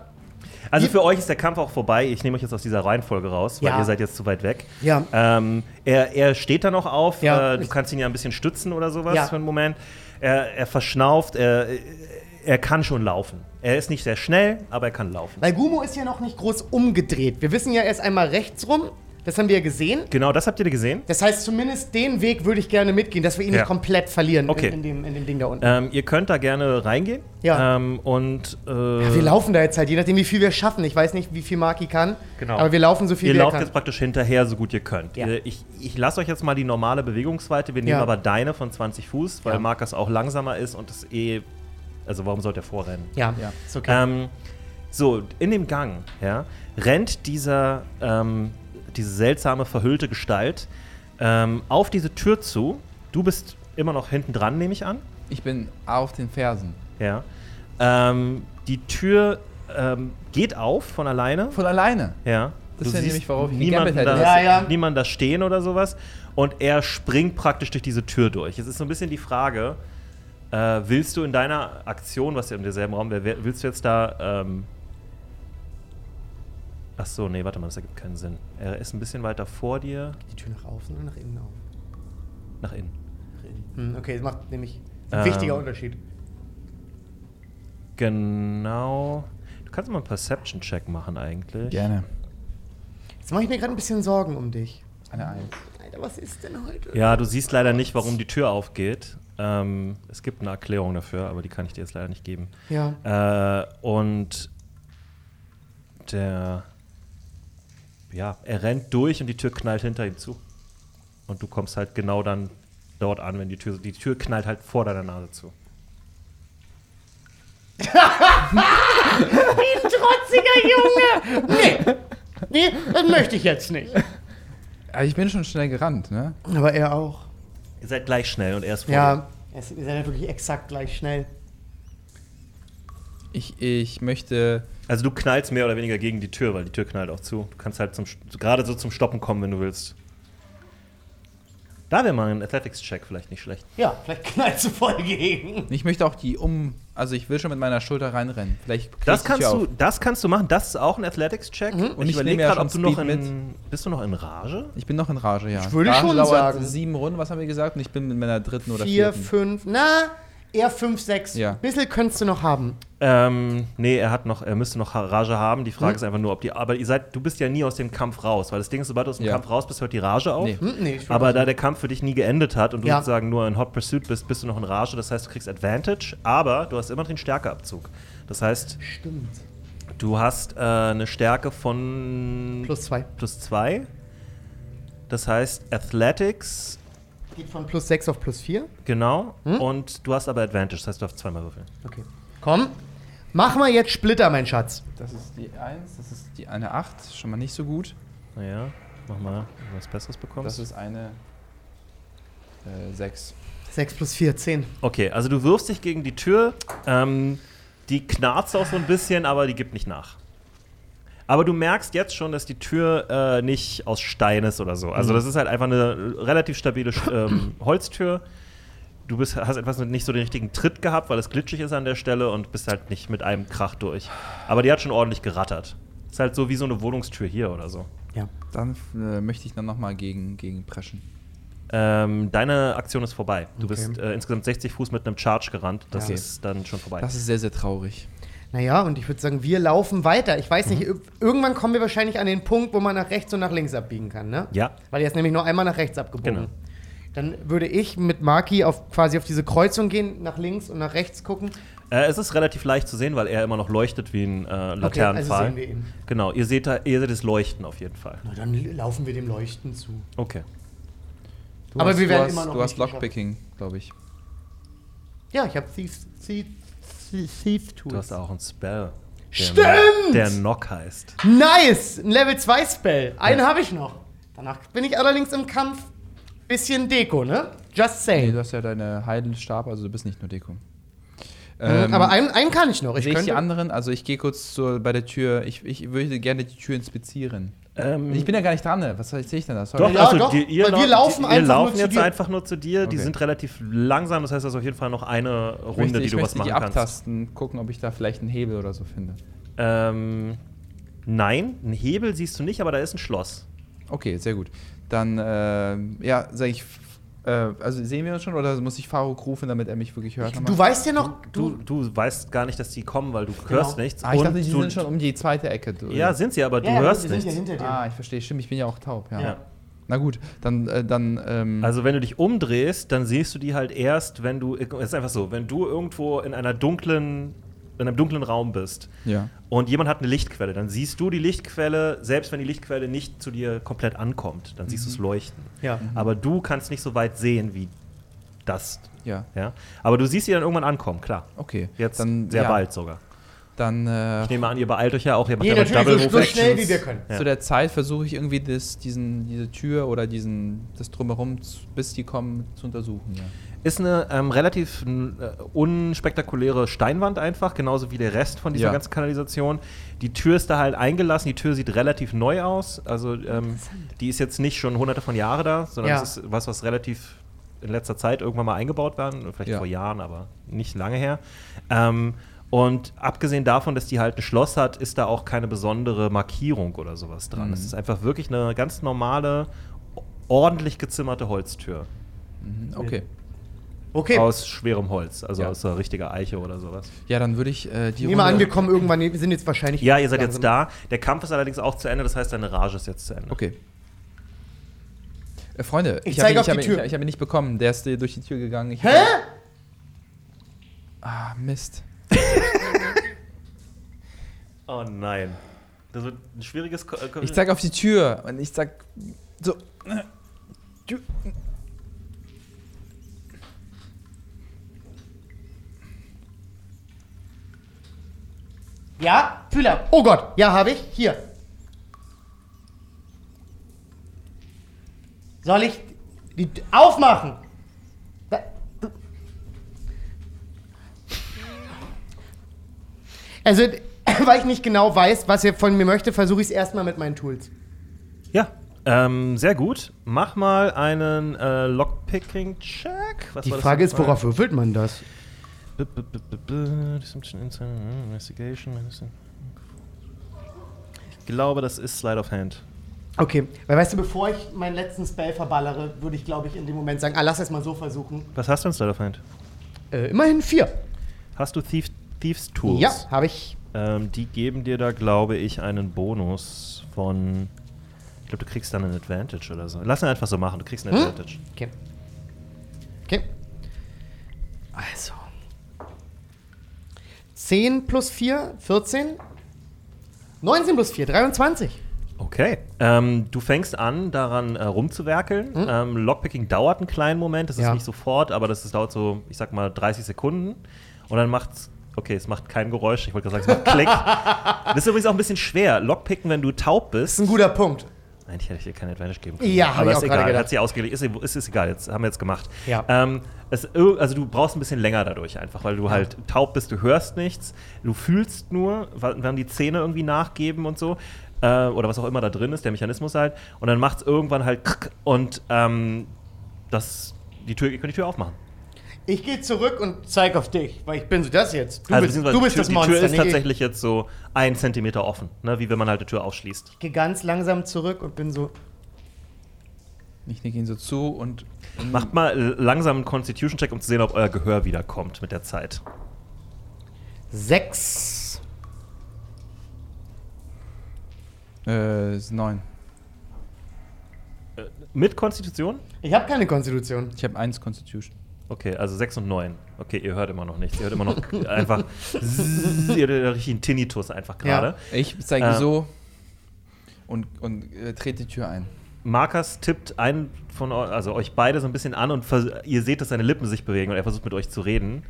Also für euch ist der Kampf auch vorbei. Ich nehme euch jetzt aus dieser Reihenfolge raus, weil Ja. ihr seid jetzt zu weit weg. Ja. Ähm, er, er steht da noch auf. Ja. Äh, du kannst ihn ja ein bisschen stützen oder sowas Ja. für einen Moment. Er, er verschnauft. Er, er kann schon laufen. Er ist nicht sehr schnell, aber er kann laufen. Weil Gumo ist ja noch nicht groß umgedreht. Wir wissen ja erst einmal rechts rum. Das haben wir ja gesehen. Genau, das habt ihr gesehen. Das heißt, zumindest den Weg würde ich gerne mitgehen, dass wir ihn Ja. nicht komplett verlieren Okay. in, in, dem, in dem Ding da unten. Ähm, ihr könnt da gerne reingehen. Ja. Ähm, und äh, wir laufen da jetzt halt, je nachdem, wie viel wir schaffen. Ich weiß nicht, wie viel Marki kann. Genau. Aber wir laufen so viel Ihr wie er lauft kann. jetzt praktisch hinterher, so gut ihr könnt. Ja. Ihr, ich ich lasse euch jetzt mal die normale Bewegungsweite. Wir nehmen Ja. aber deine von 20 Fuß, weil Ja. Markus auch langsamer ist und es eh. Also, warum sollte er vorrennen? Ja, Ja. ist okay. Ähm, so, in dem Gang ja, rennt dieser, ähm, diese seltsame, verhüllte Gestalt ähm, auf diese Tür zu. Du bist immer noch hinten dran, nehme ich an. Ich bin auf den Fersen. Ja. Ähm, die Tür ähm, geht auf von alleine. Von alleine. Ja. Das Du ist ja siehst nämlich, worauf ich niemanden da, hätte. Ja, ja. niemanden da stehen oder sowas. Und er springt praktisch durch diese Tür durch. Es ist so ein bisschen die Frage, äh, willst du in deiner Aktion, was ja in derselben Raum wäre, wer- willst du jetzt da. Ähm Ach so, nee, warte mal, das ergibt keinen Sinn. Er ist ein bisschen weiter vor dir, die Tür nach außen oder nach innen auf? nach innen. Hm, okay, das macht nämlich Ähm. ein wichtiger Unterschied. Genau. Du kannst mal einen Perception-Check machen eigentlich. Gerne. Jetzt mache ich mir gerade ein bisschen Sorgen um dich. Eine Eins. Alter, was ist denn heute? Ja, du siehst leider nicht, warum die Tür aufgeht. Ähm, es gibt eine Erklärung dafür, aber die kann ich dir jetzt leider nicht geben. Ja. Äh, und der, ja, er rennt durch und die Tür knallt hinter ihm zu. Und du kommst halt genau dann dort an, wenn die Tür, die Tür knallt halt vor deiner Nase zu. Wie ein trotziger Junge! Nee! Nee, das möchte ich jetzt nicht. Aber ich bin schon schnell gerannt, ne? Aber er auch. Ihr seid gleich schnell und er ist vor. Ja, ihr seid ja wirklich exakt gleich schnell. Ich, ich möchte. Also du knallst mehr oder weniger gegen die Tür, weil die Tür knallt auch zu. Du kannst halt zum, gerade so zum Stoppen kommen, wenn du willst. Da wäre mal ein Athletics-Check vielleicht nicht schlecht. Ja, vielleicht knallst du voll gegen. Ich möchte auch die um. Also ich will schon mit meiner Schulter reinrennen. Vielleicht Das kannst, du, auf. das kannst du machen. Das ist auch ein Athletics-Check. Mhm. Und ich ich überlege nehme ja gerade, ob du noch Speed in. Bist du noch in Rage? Ich bin noch in Rage, ja. Ich würde Rage schon dauert sagen. sieben Runden, was haben wir gesagt? Und ich bin mit meiner dritten oder Vier, vierten. fünf, na, eher fünf, sechs. Ja. Bisschen könntest du noch haben. Ähm, nee, er hat noch, er müsste noch Rage haben. Die Frage Mhm. ist einfach nur, ob die. Aber ihr seid, du bist ja nie aus dem Kampf raus, weil das Ding ist, sobald du aus dem Ja. Kampf raus bist, hört die Rage auf. Nee. Hm, nee, Aber da der Kampf für dich nie geendet hat und du Ja. sozusagen nur in Hot Pursuit bist, bist du noch in Rage. Das heißt, du kriegst Advantage, aber du hast immer noch den Stärkeabzug. Das heißt, Stimmt. du hast äh, eine Stärke von Plus zwei. plus zwei. Das heißt, Athletics, Geht von plus sechs auf plus vier. genau. Hm? Und du hast aber Advantage, das heißt, du darfst zweimal würfeln. Okay. Komm, mach mal jetzt Splitter, mein Schatz. Das ist die 1, das ist die eine 8, schon mal nicht so gut. Naja, mach mal, wenn du was Besseres bekommst. Das ist eine äh, 6. Sechs plus vier, zehn. Okay, also du wirfst dich gegen die Tür. Ähm, Die knarzt auch so ein bisschen, aber die gibt nicht nach. Aber du merkst jetzt schon, dass die Tür äh, nicht aus Stein ist oder so. Also, das ist halt einfach eine relativ stabile ähm, Holztür. Du bist, hast etwas mit nicht so den richtigen Tritt gehabt, weil es glitschig ist an der Stelle und bist halt nicht mit einem Krach durch. Aber die hat schon ordentlich gerattert. Ist halt so wie so eine Wohnungstür hier oder so. Ja. Dann äh, möchte ich dann nochmal gegen, gegen preschen. Ähm, deine Aktion ist vorbei. Du Okay. bist äh, insgesamt 60 Fuß mit einem Charge gerannt. Das Ja. ist dann schon vorbei. Das ist sehr, sehr traurig. Naja, und ich würde sagen, wir laufen weiter. Ich weiß nicht, Mhm. ir- irgendwann kommen wir wahrscheinlich an den Punkt, wo man nach rechts und nach links abbiegen kann, ne? ja. Weil er ist nämlich nur einmal nach rechts abgebogen. Genau. Dann würde ich mit Marki auf, quasi auf diese Kreuzung gehen, nach links und nach rechts gucken. Äh, es ist relativ leicht zu sehen, weil er immer noch leuchtet wie ein äh, Laternenpfahl. also sehen wir ihn. Genau, ihr seht, da, ihr seht das Leuchten auf jeden Fall. Na, dann laufen wir dem Leuchten zu. Okay. Du Aber hast, wir werden hast, immer noch Du hast. Lockpicking, glaube ich. Ja, ich habe Thief, Thief, Thief Tools. Du hast auch einen Spell. Der Stimmt! Der Knock heißt. Nice! Ein Level 2 Spell. Einen habe ich noch. Danach bin ich allerdings im Kampf bisschen Deko, ne? Just Nee, saying. du hast ja deine Heilenstab, also du bist nicht nur Deko. Ähm, aber einen, einen kann ich noch. Ich sehe ich die anderen? Also ich gehe kurz zur, bei der Tür. Ich, ich würde gerne die Tür inspizieren. Ähm, Ich bin ja gar nicht dran. ne? Was sehe ich denn da? Sorry. Doch, Ja, also doch, die, ihr, weil wir lau- laufen die, ihr einfach nur laufen zu jetzt dir. einfach nur zu dir. Die Okay. sind relativ langsam, das heißt, das ist auf jeden Fall noch eine ich Runde, möchte, die ich du was möchte machen die kannst. abtasten, gucken, ob ich da vielleicht einen Hebel oder so finde. Ähm, nein, einen Hebel siehst du nicht, aber da ist ein Schloss. Okay, sehr gut. Dann, äh, ja, sage ich, also sehen wir uns schon oder muss ich Faruk rufen, damit er mich wirklich hört? du weißt ja noch, Du, du, du weißt gar nicht, dass die kommen, weil du hörst nichts. ah, ich und dachte, die du, sind schon um die zweite Ecke. Du- Ja, sind sie, aber du ja, hörst nichts. ja hinter dir. Ah, ich verstehe. Stimmt, ich bin ja auch taub. Ja. Ja. Na gut, dann, äh, dann ähm, Also wenn du dich umdrehst, dann siehst du die halt erst, wenn du, es ist einfach so, wenn du irgendwo in einer dunklen, in einem dunklen Raum bist ja. und jemand hat eine Lichtquelle, dann siehst du die Lichtquelle, selbst wenn die Lichtquelle nicht zu dir komplett ankommt, dann siehst du es leuchten. Ja. Aber du kannst nicht so weit sehen wie das, Ja, ja. Aber du siehst sie dann irgendwann ankommen, klar. okay. Jetzt dann, sehr ja, bald sogar. Dann äh, Ich nehme an, ihr beeilt euch ja auch, ihr macht Nee, ja natürlich, so, so schnell wie wir können. Ja. zu der Zeit versuche ich irgendwie das, diesen, diese Tür oder diesen, das Drumherum, bis die kommen, zu untersuchen. Ja. Ist eine ähm, relativ äh, unspektakuläre Steinwand einfach, genauso wie der Rest von dieser Ja. ganzen Kanalisation. Die Tür ist da halt eingelassen, die Tür sieht relativ neu aus. Also ähm, die ist jetzt nicht schon hunderte von Jahren da, sondern Ja. es ist was, was relativ in letzter Zeit irgendwann mal eingebaut werden, vielleicht Ja. vor Jahren, aber nicht lange her. Ähm, und abgesehen davon, dass die halt ein Schloss hat, ist da auch keine besondere Markierung oder sowas dran. Mhm. Es ist einfach wirklich eine ganz normale, ordentlich gezimmerte Holztür. Mhm, okay. Okay. Aus schwerem Holz, also Ja. aus einer richtiger Eiche oder sowas. Ja, dann würde ich äh, die Ich nehme wir kommen irgendwann, wir sind jetzt wahrscheinlich. Ja, ihr seid jetzt langsam- da. Der Kampf ist allerdings auch zu Ende, das heißt, deine Rage ist jetzt zu Ende. Okay. Äh, Freunde, Ich hab zeige ihn- auf die hab ihn- Tür. Ich, ich habe ihn nicht bekommen. Der ist durch die Tür gegangen. Ich, Hä? Ah, Mist. Oh nein. Das wird ein schwieriges. Ko äh, Ich zeige auf die Tür und ich sag so. Tür. Ja, Fühler. Oh Gott, ja, habe ich. Hier. Soll ich die aufmachen? Also, weil ich nicht genau weiß, was ihr von mir möchte, versuche ich es erstmal mit meinen Tools. Ja, ähm, sehr gut. Mach mal einen äh, Lockpicking-Check. Die war das Frage ist, worauf würfelt man das? Deception, Insight, Investigation. Ich glaube, das ist Slide of Hand. Okay, weil weißt du, bevor ich meinen letzten Spell verballere, würde ich, glaube ich, in dem Moment sagen, ah, lass es mal so versuchen. Was hast du in Slide of Hand? Äh, immerhin vier. Hast du Thief, Thieves Tools? Ja, habe ich. Ähm, die geben dir da, glaube ich, einen Bonus von. Ich glaube, du kriegst dann einen Advantage oder so. Lass ihn einfach so machen, du kriegst einen Hm? Advantage. Okay. Okay. Also. 10 plus 4, 14. 19 plus 4, 23. Okay. Ähm, du fängst an, daran äh, rumzuwerkeln. Hm? Ähm, Lockpicking dauert einen kleinen Moment, das ist Ja. nicht sofort, aber das ist, dauert so, ich sag mal, 30 Sekunden. Und dann macht's. Okay, es macht kein Geräusch. Ich wollte gerade sagen, es macht Klick. das ist übrigens auch ein bisschen schwer. Lockpicken, wenn du taub Das bist. ist ein guter Punkt. Eigentlich hätte ich dir keine Advantage geben können. Ja, aber ich ist egal. Hat sie ausgelegt. Ist, ist, ist egal, jetzt haben wir jetzt gemacht. Ja. Ähm, es, also du brauchst ein bisschen länger dadurch einfach, weil du halt taub bist, du hörst nichts, du fühlst nur, wenn die Zähne irgendwie nachgeben und so. Äh, oder was auch immer da drin ist, der Mechanismus halt. Und dann macht es irgendwann halt und ähm, das, die Tür, ihr könnt die Tür aufmachen. Ich gehe zurück und zeig auf dich, weil ich bin so das jetzt. Du also bist, du bist die Tür, das Monster. Die Tür ist tatsächlich jetzt so ein Zentimeter offen, ne, wie wenn man halt die Tür aufschließt. Ich gehe ganz langsam zurück und bin so. Ich nicke ihn so zu und. Macht mal langsam einen Constitution-Check, um zu sehen, ob euer Gehör wiederkommt mit der Zeit. Sechs. Äh, ist neun. Äh, mit Konstitution? Ich habe keine Konstitution. Ich habe eins Constitution. Okay, also 6 und 9. Okay, ihr hört immer noch nichts. Ihr hört immer noch einfach. ihr hört richtig einen Tinnitus einfach gerade. Ich zeige Äh. so und, und äh, trete die Tür ein. Markus tippt einen von euch, also euch beide so ein bisschen an und ihr seht, dass seine Lippen sich bewegen und er versucht mit euch zu reden.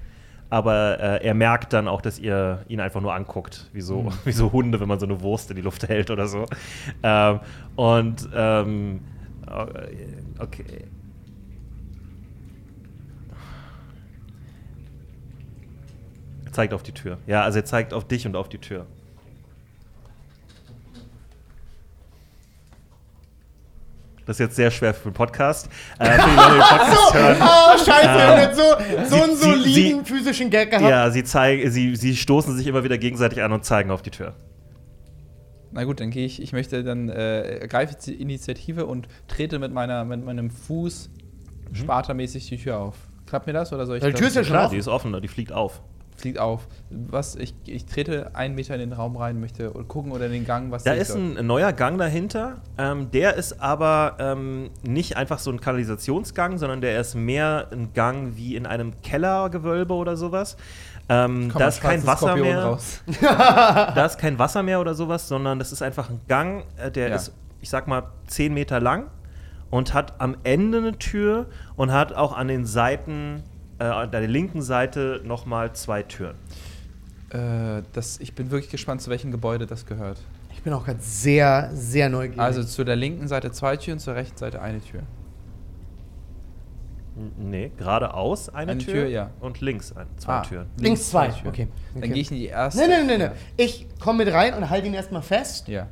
Aber äh, er merkt dann auch, dass ihr ihn einfach nur anguckt, wie so, wie so Hunde, wenn man so eine Wurst in die Luft hält oder so. Ähm, und ähm, okay. Zeigt auf die Tür. Ja, also er zeigt auf dich und auf die Tür. Das ist jetzt sehr schwer für den Podcast. Äh, für die Leute, die Podcast hören. Oh, scheiße, jetzt so, so einen sie- sie- soliden physischen Gag gehabt. Ja, sie, zeigen, sie, sie stoßen sich immer wieder gegenseitig an und zeigen auf die Tür. Na gut, dann gehe ich. Ich möchte dann äh, ergreife die Initiative und trete mit, meiner, mit meinem Fuß spartamäßig die Tür auf. Klappt mir das oder soll ich die das- Tür ist ja schon Klar, offen. die ist offen, die fliegt auf. Fliegt auf. Was, ich, ich trete einen Meter in den Raum rein, möchte gucken oder in den Gang, was Da sehe ich ist ein neuer Gang dahinter. Ähm, der ist aber ähm, nicht einfach so ein Kanalisationsgang, sondern der ist mehr ein Gang wie in einem Kellergewölbe oder sowas. Ähm, da ist kein Wasser Skorpion mehr. Da ist kein Wasser mehr oder sowas, sondern das ist einfach ein Gang, äh, der Ja. ist, ich sag mal, 10 Meter lang und hat am Ende eine Tür und hat auch an den Seiten, äh, an der linken Seite nochmal zwei Türen. Äh, das, ich bin wirklich gespannt, zu welchem Gebäude das gehört. Ich bin auch gerade sehr, sehr neugierig. Also zu der linken Seite zwei Türen, zur rechten Seite eine Tür. N- Nee, geradeaus eine, Eine Tür, Tür, ja. und links ein, zwei Ah. Türen. Links zwei, Türen. okay. Dann Okay. gehe ich in die erste. Nein, nein, nein, nein. Ich komme mit rein und halte ihn erstmal fest. Ja.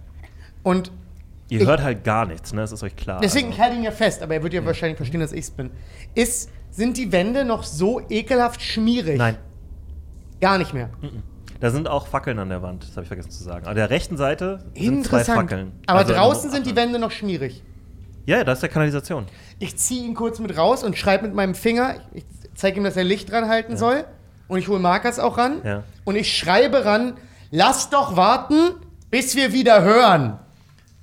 Und Ihr Ich- hört halt gar nichts, ne? Das ist euch klar. deswegen, ich also. halte ihn ja fest, aber er wird ja wahrscheinlich verstehen, dass ich es bin. Ist, sind die Wände noch so ekelhaft schmierig? Nein, Gar nicht mehr. da sind auch Fackeln an der Wand, das habe ich vergessen zu sagen. An der rechten Seite sind zwei Interessant. Fackeln. Aber Also, draußen sind die Wände noch schmierig. Ja, ja, da ist der Kanalisation. Ich ziehe ihn kurz mit raus und schreibe mit meinem Finger, ich zeige ihm, dass er Licht dran halten soll. Und ich hole Markers auch ran. Ja. Und ich schreibe ran, lass doch warten, bis wir wieder hören.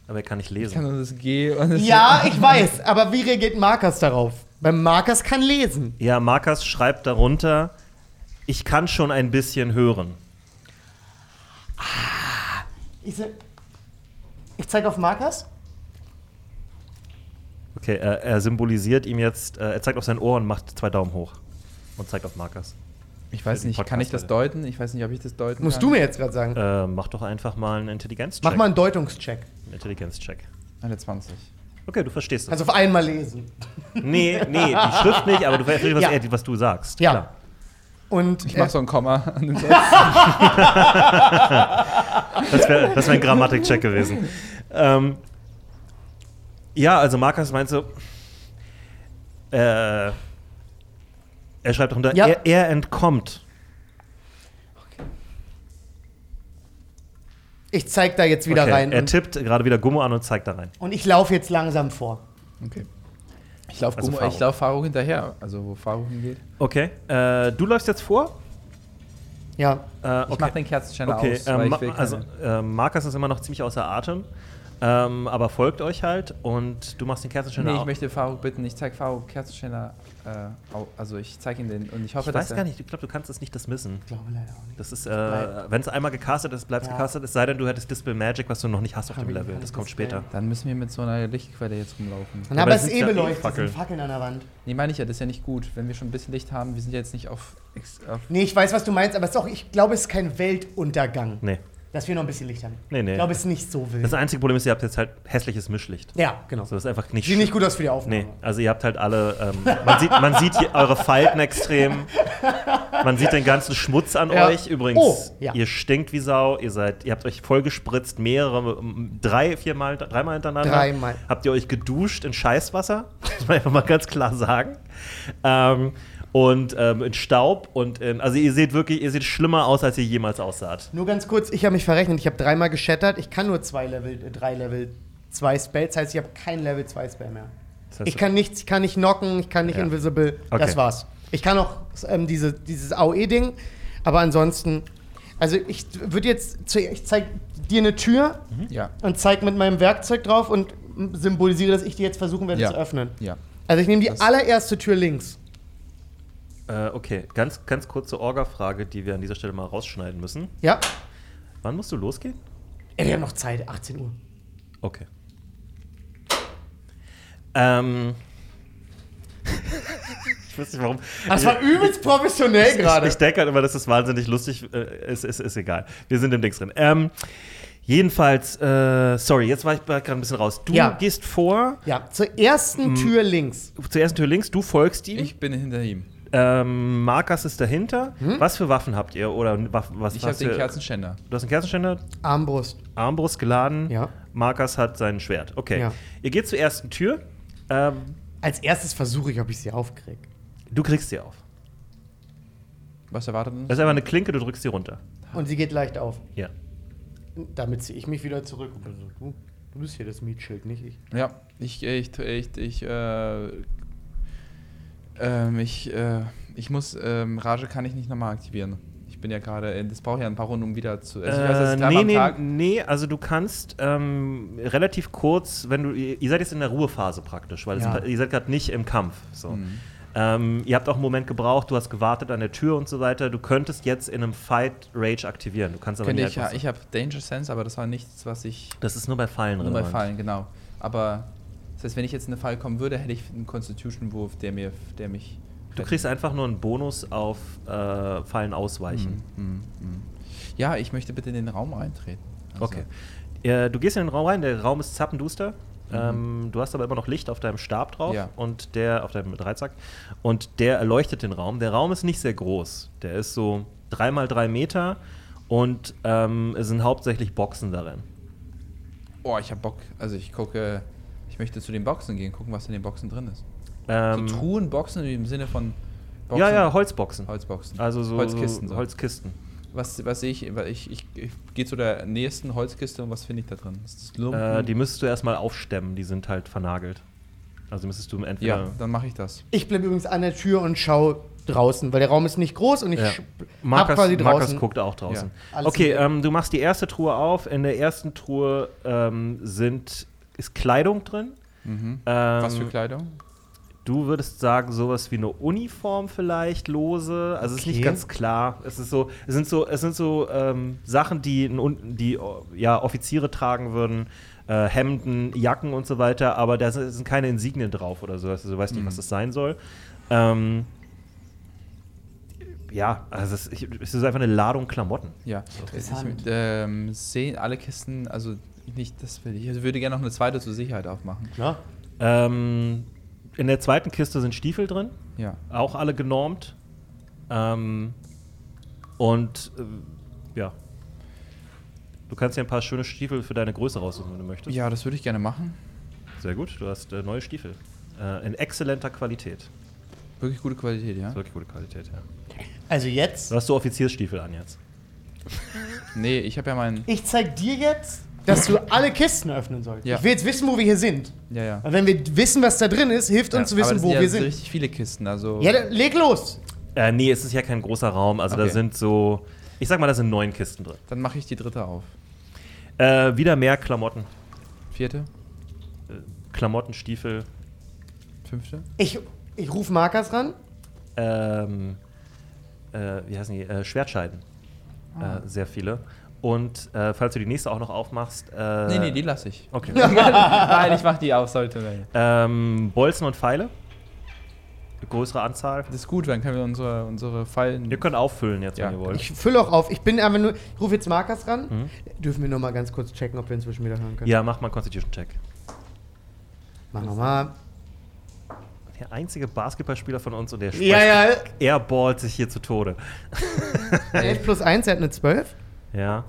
Aber er kann nicht Ich lesen. kann nur das G das Ja, ich weiß, aber wie reagiert Markers darauf? Beim Markers kann lesen. Ja, Markus schreibt darunter, ich kann schon ein bisschen hören. Ich, se- ich zeige auf Markers. Okay, er, er symbolisiert ihm jetzt, äh, er zeigt auf sein Ohr und macht zwei Daumen hoch. Und zeigt auf Markus. Ich weiß nicht, kann ich das deuten? Ich weiß nicht, ob ich das deuten Musst kann. du mir jetzt gerade sagen. Äh, mach doch einfach mal einen Intelligenzcheck. Mach mal einen Deutungscheck. einen Intelligenzcheck. Eine 20. Okay, du verstehst es. Also auf einmal lesen. nee, nee, die Schrift nicht, aber du verstehst, was, Ja. er, was du sagst. Ja. Klar. Und Ich äh, mach so ein Komma an den Satz. Das wäre wär ein Grammatikcheck gewesen. Ähm, ja, also Markus meint so, äh, er schreibt darunter, Ja. er, er entkommt. Ich zeige da jetzt wieder Okay, rein. Er tippt gerade wieder Gummo an und zeigt da rein. und ich laufe jetzt langsam vor. Okay. Ich laufe Also Faro. ich lauf Faro hinterher, also wo Faro hingeht. Okay, äh, du läufst jetzt vor. Ja. Äh, Ich mach den Kerzenständer Okay, aus, weil Ma- ich will also äh, Markus ist immer noch ziemlich außer Atem, ähm, aber folgt euch halt und du machst den Kerzenständer Nee, ich möchte Faro bitten, ich zeige Faro Kerzenständer, äh, au- also ich zeige ihn den und ich hoffe, Ich dass weiß er- gar nicht, ich glaube, du kannst es nicht dismissen. Ich glaube leider auch nicht. Das ist, bleibt- äh, wenn es einmal gecastet ist, bleibt es Ja. gecastet, es sei denn, du hättest Dispel Magic, was du noch nicht hast auf Hab dem ich Level. Das kommt Dispel. später. Dann müssen wir mit so einer Lichtquelle jetzt rumlaufen. Und aber aber das es ist sind eh ja eh beleuchtet, es Fackeln. sind Fackeln an der Wand. Nee, meine ich ja, das ist ja nicht gut, wenn wir schon ein bisschen Licht haben. Wir sind ja jetzt nicht auf. ex- auf Nee, ich weiß, was du meinst, aber es ist auch, ich glaube, es ist kein Weltuntergang. Nee. Dass wir noch ein bisschen Licht haben. Nee, nee. Ich glaube, es ist nicht so wild. Das einzige Problem ist, ihr habt jetzt halt hässliches Mischlicht. ja, genau. So, das ist einfach nicht Sieht nicht gut aus für die Aufnahme. Nee, also ihr habt halt alle, ähm, man, sieht, man sieht hier eure Falten extrem. Man sieht den ganzen Schmutz an Ja. euch. Übrigens, Oh, ja. ihr stinkt wie Sau. Ihr seid, ihr habt euch voll gespritzt, mehrere, drei, viermal, dreimal hintereinander. Dreimal. Habt ihr euch geduscht in Scheißwasser? muss man einfach mal ganz klar sagen. Ähm, und ähm, in Staub und in, also ihr seht wirklich, ihr seht schlimmer aus, als ihr jemals aussaht. Nur ganz kurz, ich habe mich verrechnet. Ich habe dreimal geschattert. Ich kann nur zwei Level, äh, drei Level 2 Spells. Das heißt, ich habe kein Level 2 Spell mehr. Das heißt, Ich kann nichts, ich kann nicht knocken, ich kann nicht Ja. invisible. Okay. Das war's. Ich kann auch ähm, diese, dieses AOE-Ding, aber ansonsten. Also ich würde jetzt, zu, ich zeig dir eine Tür Ja. und zeig mit meinem Werkzeug drauf und symbolisiere, dass ich die jetzt versuchen werde Ja. zu öffnen. Ja. Also ich nehme die Das- allererste Tür links. Äh, okay, ganz, ganz kurze Orga-Frage, die wir an dieser Stelle mal rausschneiden müssen. Ja. Wann musst du losgehen? Ey, wir haben noch Zeit, 18 Uhr. Okay. Ähm. ich weiß nicht warum. Das war übelst professionell ich, gerade. ich denke halt immer, das ist wahnsinnig lustig. Äh, ist, ist, ist egal. Wir sind im Dings drin. Ähm, jedenfalls, äh, sorry, jetzt war ich gerade ein bisschen raus. Du Ja. gehst vor, Ja, zur ersten Tür links. zur ersten Tür links, du folgst ihm. Ich bin hinter ihm. Ähm, Markus ist dahinter. Was für Waffen habt ihr? Oder was, was Ich habe den Kerzenständer. Du hast einen Kerzenständer, Armbrust. Armbrust geladen. Ja. Markus hat sein Schwert. Okay. Ja. Ihr geht zur ersten Tür. Ähm, Als erstes versuche ich, ob ich sie aufkriege. du kriegst sie auf. Was erwartet uns? Das ist einfach eine Klinke, du drückst sie runter. Und sie geht leicht auf. Ja. Damit ziehe ich mich wieder zurück. Und bin so, du, du bist hier das Mietschild, nicht ich. Ja, ich, ich, ich, ich, äh, ähm, ich, äh, ich muss, ähm, Rage kann ich nicht nochmal aktivieren. Ich bin ja gerade, das braucht ja ein paar Runden, um wieder zu. Also ich weiß, Äh, nee, nee, nee, also du kannst ähm, relativ kurz, wenn du, ihr seid jetzt in der Ruhephase praktisch, weil es, Ja. ihr seid gerade nicht im Kampf. So. Mhm. Ähm, ihr habt auch einen Moment gebraucht, du hast gewartet an der Tür und so weiter. Du könntest jetzt in einem Fight Rage aktivieren. Du kannst aber Könnte nicht ich, ja, ich habe Danger Sense, aber das war nichts, was ich Das ist nur bei Fallen nur bei relevant. Fallen, genau. Aber das heißt, wenn ich jetzt in eine Fall kommen würde, hätte ich einen Constitution-Wurf, der mir, der mich. Du kriegst einfach nur einen Bonus auf äh, Fallen ausweichen. Mhm, mhm, mhm. Ja, ich möchte bitte in den Raum eintreten. Also, Okay. Äh, du gehst in den Raum rein, der Raum ist zappenduster. Mhm. Ähm, du hast aber immer noch Licht auf deinem Stab drauf Ja. und der auf deinem Dreizack und der erleuchtet den Raum. Der Raum ist nicht sehr groß. Der ist so drei mal drei Meter und ähm, es sind hauptsächlich Boxen darin. Oh, ich habe Bock. Also ich gucke, ich möchte zu den Boxen gehen, gucken, was in den Boxen drin ist. Ähm, so Truhenboxen im Sinne von Boxen. ja, ja, Holzboxen. Holzboxen. Also so Holzkisten. So. Holzkisten. Was, was sehe ich? Ich, ich, ich gehe zu der nächsten Holzkiste und was finde ich da drin? Ist das Lumpen? Äh, die müsstest du erstmal aufstemmen, die sind halt vernagelt. Also müsstest du entweder. ja, dann mache ich das. Ich bleibe übrigens an der Tür und schaue draußen, weil der Raum ist nicht groß und ich Ja. Markus, quasi draußen. Markus guckt auch draußen. Ja. Okay, ähm, du machst die erste Truhe auf. In der ersten Truhe ähm, sind, ist Kleidung drin. Mhm. Ähm, was für Kleidung? Du würdest sagen, sowas wie eine Uniform vielleicht lose. Also es ist nicht Okay. ganz klar. Es ist so, es sind so, es sind so ähm, Sachen, die, die oh, ja, Offiziere tragen würden. Äh, Hemden, Jacken und so weiter, aber da sind sind keine Insignien drauf oder so. Also du weißt nicht, Mhm. was das sein soll. Ähm, ja, also es, ich, es ist einfach eine Ladung Klamotten. Ja. Interessant. Ich ähm, sehe alle Kisten, also nicht, das will ich. Ich würde gerne noch eine zweite zur Sicherheit aufmachen. Klar. Ähm, in der zweiten Kiste sind Stiefel drin. Ja. auch alle genormt. Ähm, und äh, ja. Du kannst dir ein paar schöne Stiefel für deine Größe raussuchen, wenn du möchtest. Ja, das würde ich gerne machen. Sehr gut, du hast äh, neue Stiefel. Äh, in exzellenter Qualität. Wirklich gute Qualität, ja? Wirklich gute Qualität, ja. Also jetzt, Du hast so Offiziersstiefel an jetzt. Nee, ich habe ja meinen. ich zeig dir jetzt, dass du alle Kisten öffnen sollst. Ja. Ich will jetzt wissen, wo wir hier sind. Ja, ja. Weil wenn wir wissen, was da drin ist, hilft Ja, uns zu Aber wissen, das wo sind ja wir so sind. richtig viele Kisten, also. Ja, dann leg los. Äh, nee, es ist ja kein großer Raum. Also da Okay. sind so, ich sag mal, da sind neun Kisten drin. Dann mache ich die dritte auf. Äh, wieder mehr Klamotten. Vierte? Äh, Klamotten, Stiefel, Fünfte? Ich, ich rufe Markers ran. ähm, äh, wie heißen die? Äh, Schwertscheiden. Ah. Äh, sehr viele. Und äh, falls du die nächste auch noch aufmachst. Äh, nee, nee, die lasse ich. Okay. Nein, ich mache die auf, sollte. ähm, Bolzen und Pfeile. größere Anzahl. Das ist gut, dann können wir unsere, unsere Fallen. Ihr könnt auffüllen jetzt, Ja. wenn ihr wollt. Ich fülle auch auf. Ich bin einfach nur. Ich rufe jetzt Markus ran. Dürfen wir nur mal ganz kurz checken, ob wir inzwischen wieder hören können? ja, mach mal einen Constitution-Check. Machen wir mal. Der einzige Basketballspieler von uns und der Ja, ja. airballt sich hier zu Tode. 11 plus 1, er hat eine 12. Ja.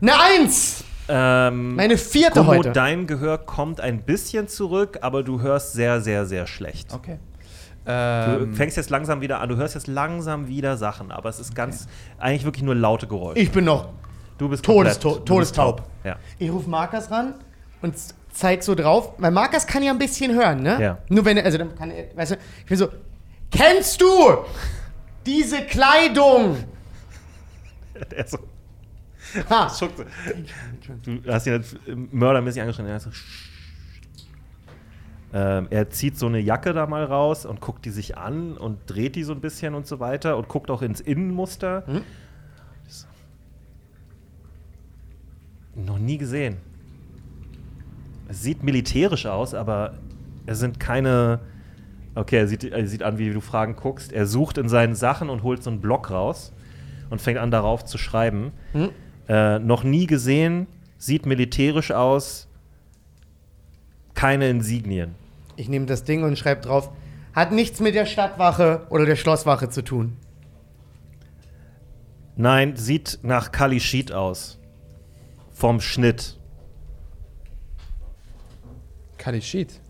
Eine 1! Ähm, Meine vierte Gummo, heute. dein Gehör kommt ein bisschen zurück, aber du hörst sehr, sehr, sehr schlecht. Okay. Du Ähm, fängst jetzt langsam wieder an, du hörst jetzt langsam wieder Sachen, aber es ist ganz, eigentlich wirklich nur laute Geräusche. Ich bin noch. du bist Todesto- komplett- du bist todestaub. taub. Ja. Ich rufe Markus ran und z- zeig so drauf, weil Markus kann ja ein bisschen hören, ne? Ja. Nur wenn er, also dann kann er, weißt du, ich bin so, kennst du diese Kleidung? Der ist so, Ha. schuckt so. Du hast ihn jetzt mördermäßig angeschrien. Er, so, ähm, er zieht so eine Jacke da mal raus und guckt die sich an und dreht die so ein bisschen und so weiter und guckt auch ins Innenmuster. Hm? So. Noch nie gesehen. Es sieht militärisch aus, aber es sind keine. Okay, er sieht, er sieht an, wie du Fragen guckst. Er sucht in seinen Sachen und holt so einen Block raus und fängt an, darauf zu schreiben. Hm? Äh, noch nie gesehen, sieht militärisch aus, keine Insignien. Ich nehme das Ding und schreibe drauf, hat nichts mit der Stadtwache oder der Schlosswache zu tun. Nein, sieht nach Kalishit aus. Vom Schnitt. Kalishit.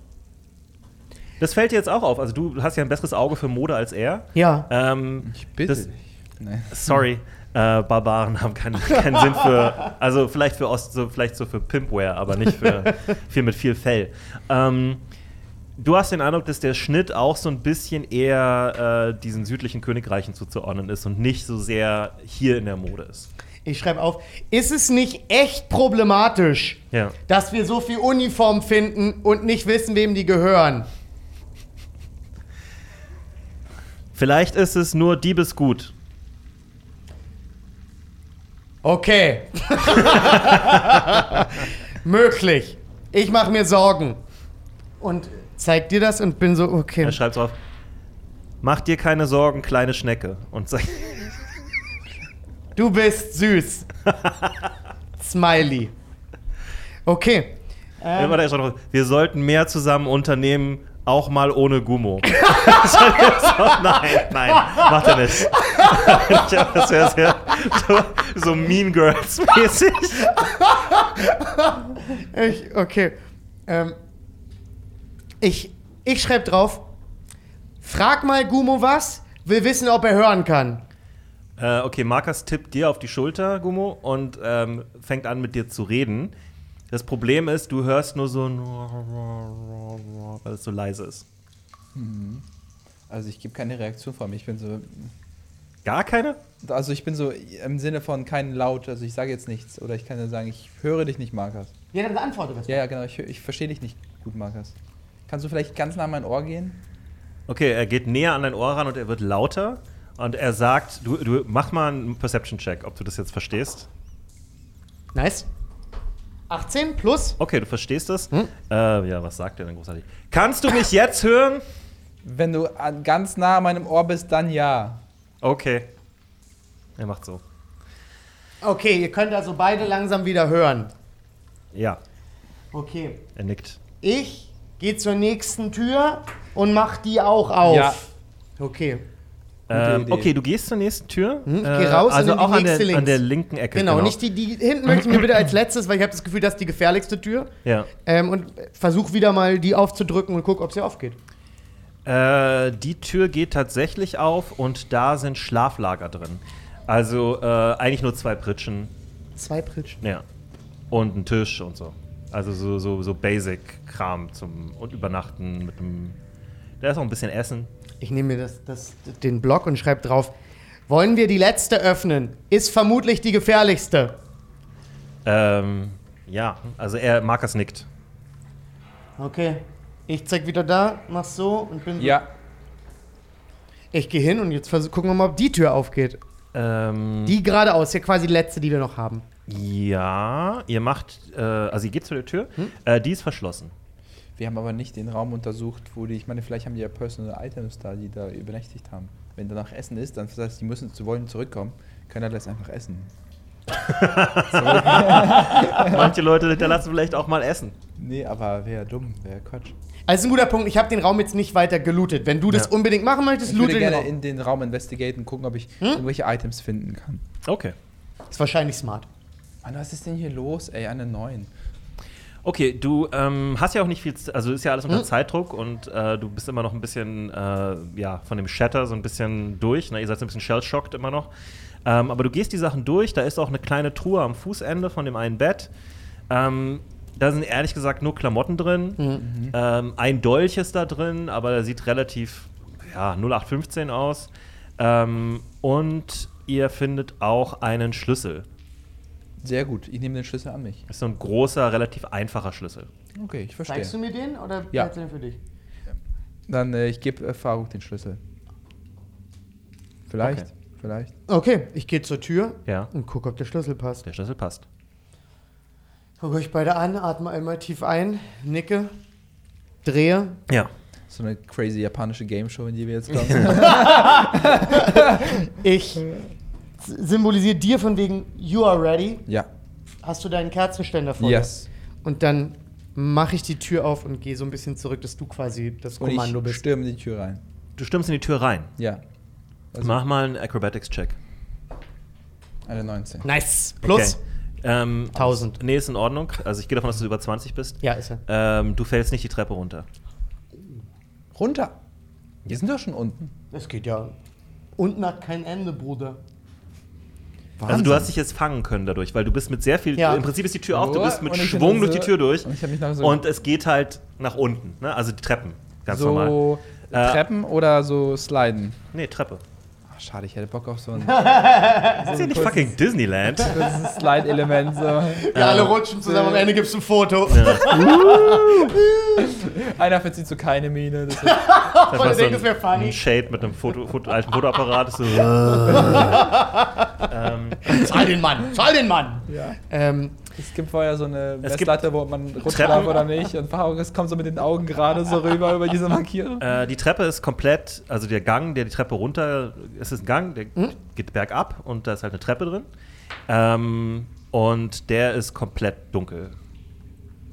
Das fällt dir jetzt auch auf. Also du hast ja ein besseres Auge für Mode als er. Ja. Ähm, Ich bitte Das- dich. Nee. sorry, äh, Barbaren haben keinen, keinen Sinn für, also vielleicht für Ost, so, vielleicht so für Pimpware, aber nicht für viel mit viel Fell. Ähm, du hast den Eindruck, dass der Schnitt auch so ein bisschen eher äh, diesen südlichen Königreichen zuzuordnen ist und nicht so sehr hier in der Mode ist. Ich schreibe auf, ist es nicht echt problematisch, Ja. dass wir so viel Uniform finden und nicht wissen, wem die gehören? Vielleicht ist es nur Diebesgut. Okay. Möglich. Ich mache mir Sorgen. Und zeig dir das und bin so, okay. Er schreibt drauf: Mach dir keine Sorgen, kleine Schnecke. Und sagt, Du bist süß. Smiley. Okay. Drauf, wir sollten mehr zusammen unternehmen, auch mal ohne Gummo. nein, nein, macht er nicht. das wäre sehr so, so Mean Girls-mäßig. Ich, okay. Ähm, ich ich schreibe drauf, frag mal Gumo was, will wissen, ob er hören kann. Äh, okay, Markus tippt dir auf die Schulter, Gummo, und ähm, fängt an mit dir zu reden. Das Problem ist, du hörst nur so ein weil es so leise ist. Also ich gebe keine Reaktion von mir. Ich bin so. Gar keine? Also ich bin so im Sinne von kein Laut, also ich sage jetzt nichts. Oder ich kann ja sagen, ich höre dich nicht, Markus. Ja, dann beantworte was. Ja, ja, genau, ich, ich verstehe dich nicht gut, Markus. Kannst du vielleicht ganz nah an mein Ohr gehen? Okay, er geht näher an dein Ohr ran und er wird lauter. Und er sagt, du, du mach mal einen Perception-Check, ob du das jetzt verstehst. Nice. 18 plus. Okay, du verstehst das. Hm? Äh, ja, was sagt er denn großartig? Kannst du mich jetzt hören? Wenn du an, ganz nah an meinem Ohr bist, dann ja. Okay. Er macht so. Okay, ihr könnt also beide langsam wieder hören. Ja, Okay. er nickt. Ich gehe zur nächsten Tür und mach die auch auf. Ja. Okay. Ähm, Idee. okay, du gehst zur nächsten Tür. Hm, ich geh raus und also in die auch an nächste der, an links. der linken Ecke. Genau, nicht die, die hinten möchte ich mir bitte als letztes, weil ich habe das Gefühl, das ist die gefährlichste Tür. Ja. Ähm, und versuch wieder mal die aufzudrücken und guck, ob sie aufgeht. Äh, die Tür geht tatsächlich auf und da sind Schlaflager drin. Also äh, eigentlich nur zwei Pritschen. Zwei Pritschen. Ja. Und ein Tisch und so. Also so, so, so Basic-Kram zum und Übernachten mit einem. Da ist noch ein bisschen Essen. Ich nehme mir das, das, den Block und schreibe drauf: Wollen wir die letzte öffnen? Ist vermutlich die gefährlichste. Ähm, ja, also er, Markus nickt. Okay. Ich zeig wieder da, mach so und bin. Ja. Ich gehe hin und jetzt gucken wir mal, ob die Tür aufgeht. Ähm, Die geradeaus, hier quasi die letzte, die wir noch haben. ja, ihr macht, äh, also ihr geht zu der Tür. Hm? Äh, die ist verschlossen. Wir haben aber nicht den Raum untersucht, wo die, ich meine, vielleicht haben die ja Personal Items da, die da übernächtigt haben. Wenn danach Essen ist, dann das heißt, die müssen zu wollen zurückkommen, können das einfach essen. Manche Leute hinterlassen vielleicht auch mal Essen. Nee, aber wäre dumm, wäre Quatsch. Also ist ein guter Punkt. Ich habe den Raum jetzt nicht weiter gelootet. Wenn du das Ja. unbedingt machen möchtest, Ich würde den gerne Raum. in den Raum investigaten, gucken, ob ich irgendwelche Items finden kann. Okay. Ist wahrscheinlich smart. Mann, was ist denn hier los, ey? Eine 9. Okay, du ähm, hast ja auch nicht viel, also ist ja alles unter Zeitdruck und äh, du bist immer noch ein bisschen, äh, ja, von dem Shatter so ein bisschen durch. Ne? Ihr seid so ein bisschen shell-shocked immer noch. Ähm, aber du gehst die Sachen durch, da ist auch eine kleine Truhe am Fußende von dem einen Bett. Ähm, da sind ehrlich gesagt nur Klamotten drin. Ähm, ein Dolch ist da drin, aber der sieht relativ, ja, 0815 aus. Ähm, und ihr findet auch einen Schlüssel. Sehr gut, ich nehme den Schlüssel an mich. Das ist so ein großer, relativ einfacher Schlüssel. Okay, ich verstehe. Zeigst du mir den oder Ja. behältst du den für dich? Dann, äh, ich gebe äh, Faruk den Schlüssel. Vielleicht, Okay. vielleicht. Okay, ich gehe zur Tür Ja. und gucke, ob der Schlüssel passt. Der Schlüssel passt. Gucke euch beide an, atme einmal tief ein, nicke, drehe. Ja. So eine crazy japanische Game Show, in die wir jetzt kommen. Ich s- symbolisiere dir von wegen, you are ready. ja. Hast du deinen Kerzenständer vor dir? Yes. Und dann mache ich die Tür auf und gehe so ein bisschen zurück, dass du quasi das Und Kommando ich bist. stürme die Tür rein. Du stürmst in die Tür rein. Ja. Also Mach mal einen Acrobatics-Check. eine 19. Nice. Plus. Okay. Ähm, 1000. Nee, ist in Ordnung. Also ich gehe davon aus, dass du über 20 bist. Ja, ist er. Ähm, du fällst nicht die Treppe runter. Runter. Wir sind doch schon unten. Das geht ja. Unten hat kein Ende, Bruder. Also du hast dich jetzt fangen können dadurch, weil du bist mit sehr viel. Ja. Im Prinzip ist die Tür auf, du Oh, bist mit Schwung durch die Tür durch. und so- und es geht halt nach unten. Ne? Also die Treppen. Ganz normal. so Äh, Treppen oder so Sliden? Nee, Treppe. Ach, schade, ich hätte Bock auf so ein Das ist ja nicht fucking Disneyland. kurzes Slide-Element. So. Wir alle rutschen zusammen, am Ende gibt's ein Foto. Einer verzieht so keine Miene. Das ist Einfach Voll, so denkt, das ein, funny. ein Shade mit einem Foto, Foto, alten Fotoapparat. So. ähm, Zahl den Mann, zahl den Mann. ja. Ähm, Es gibt vorher so eine Es Messlatte, wo man rutscht Treppen. darf oder nicht. Und es kommt so mit den Augen gerade so rüber über diese Markierung. Äh, die Treppe ist komplett, also der Gang, der die Treppe runter, es ist ein Gang, der Hm? geht bergab und da ist halt eine Treppe drin. Ähm, und der ist komplett dunkel.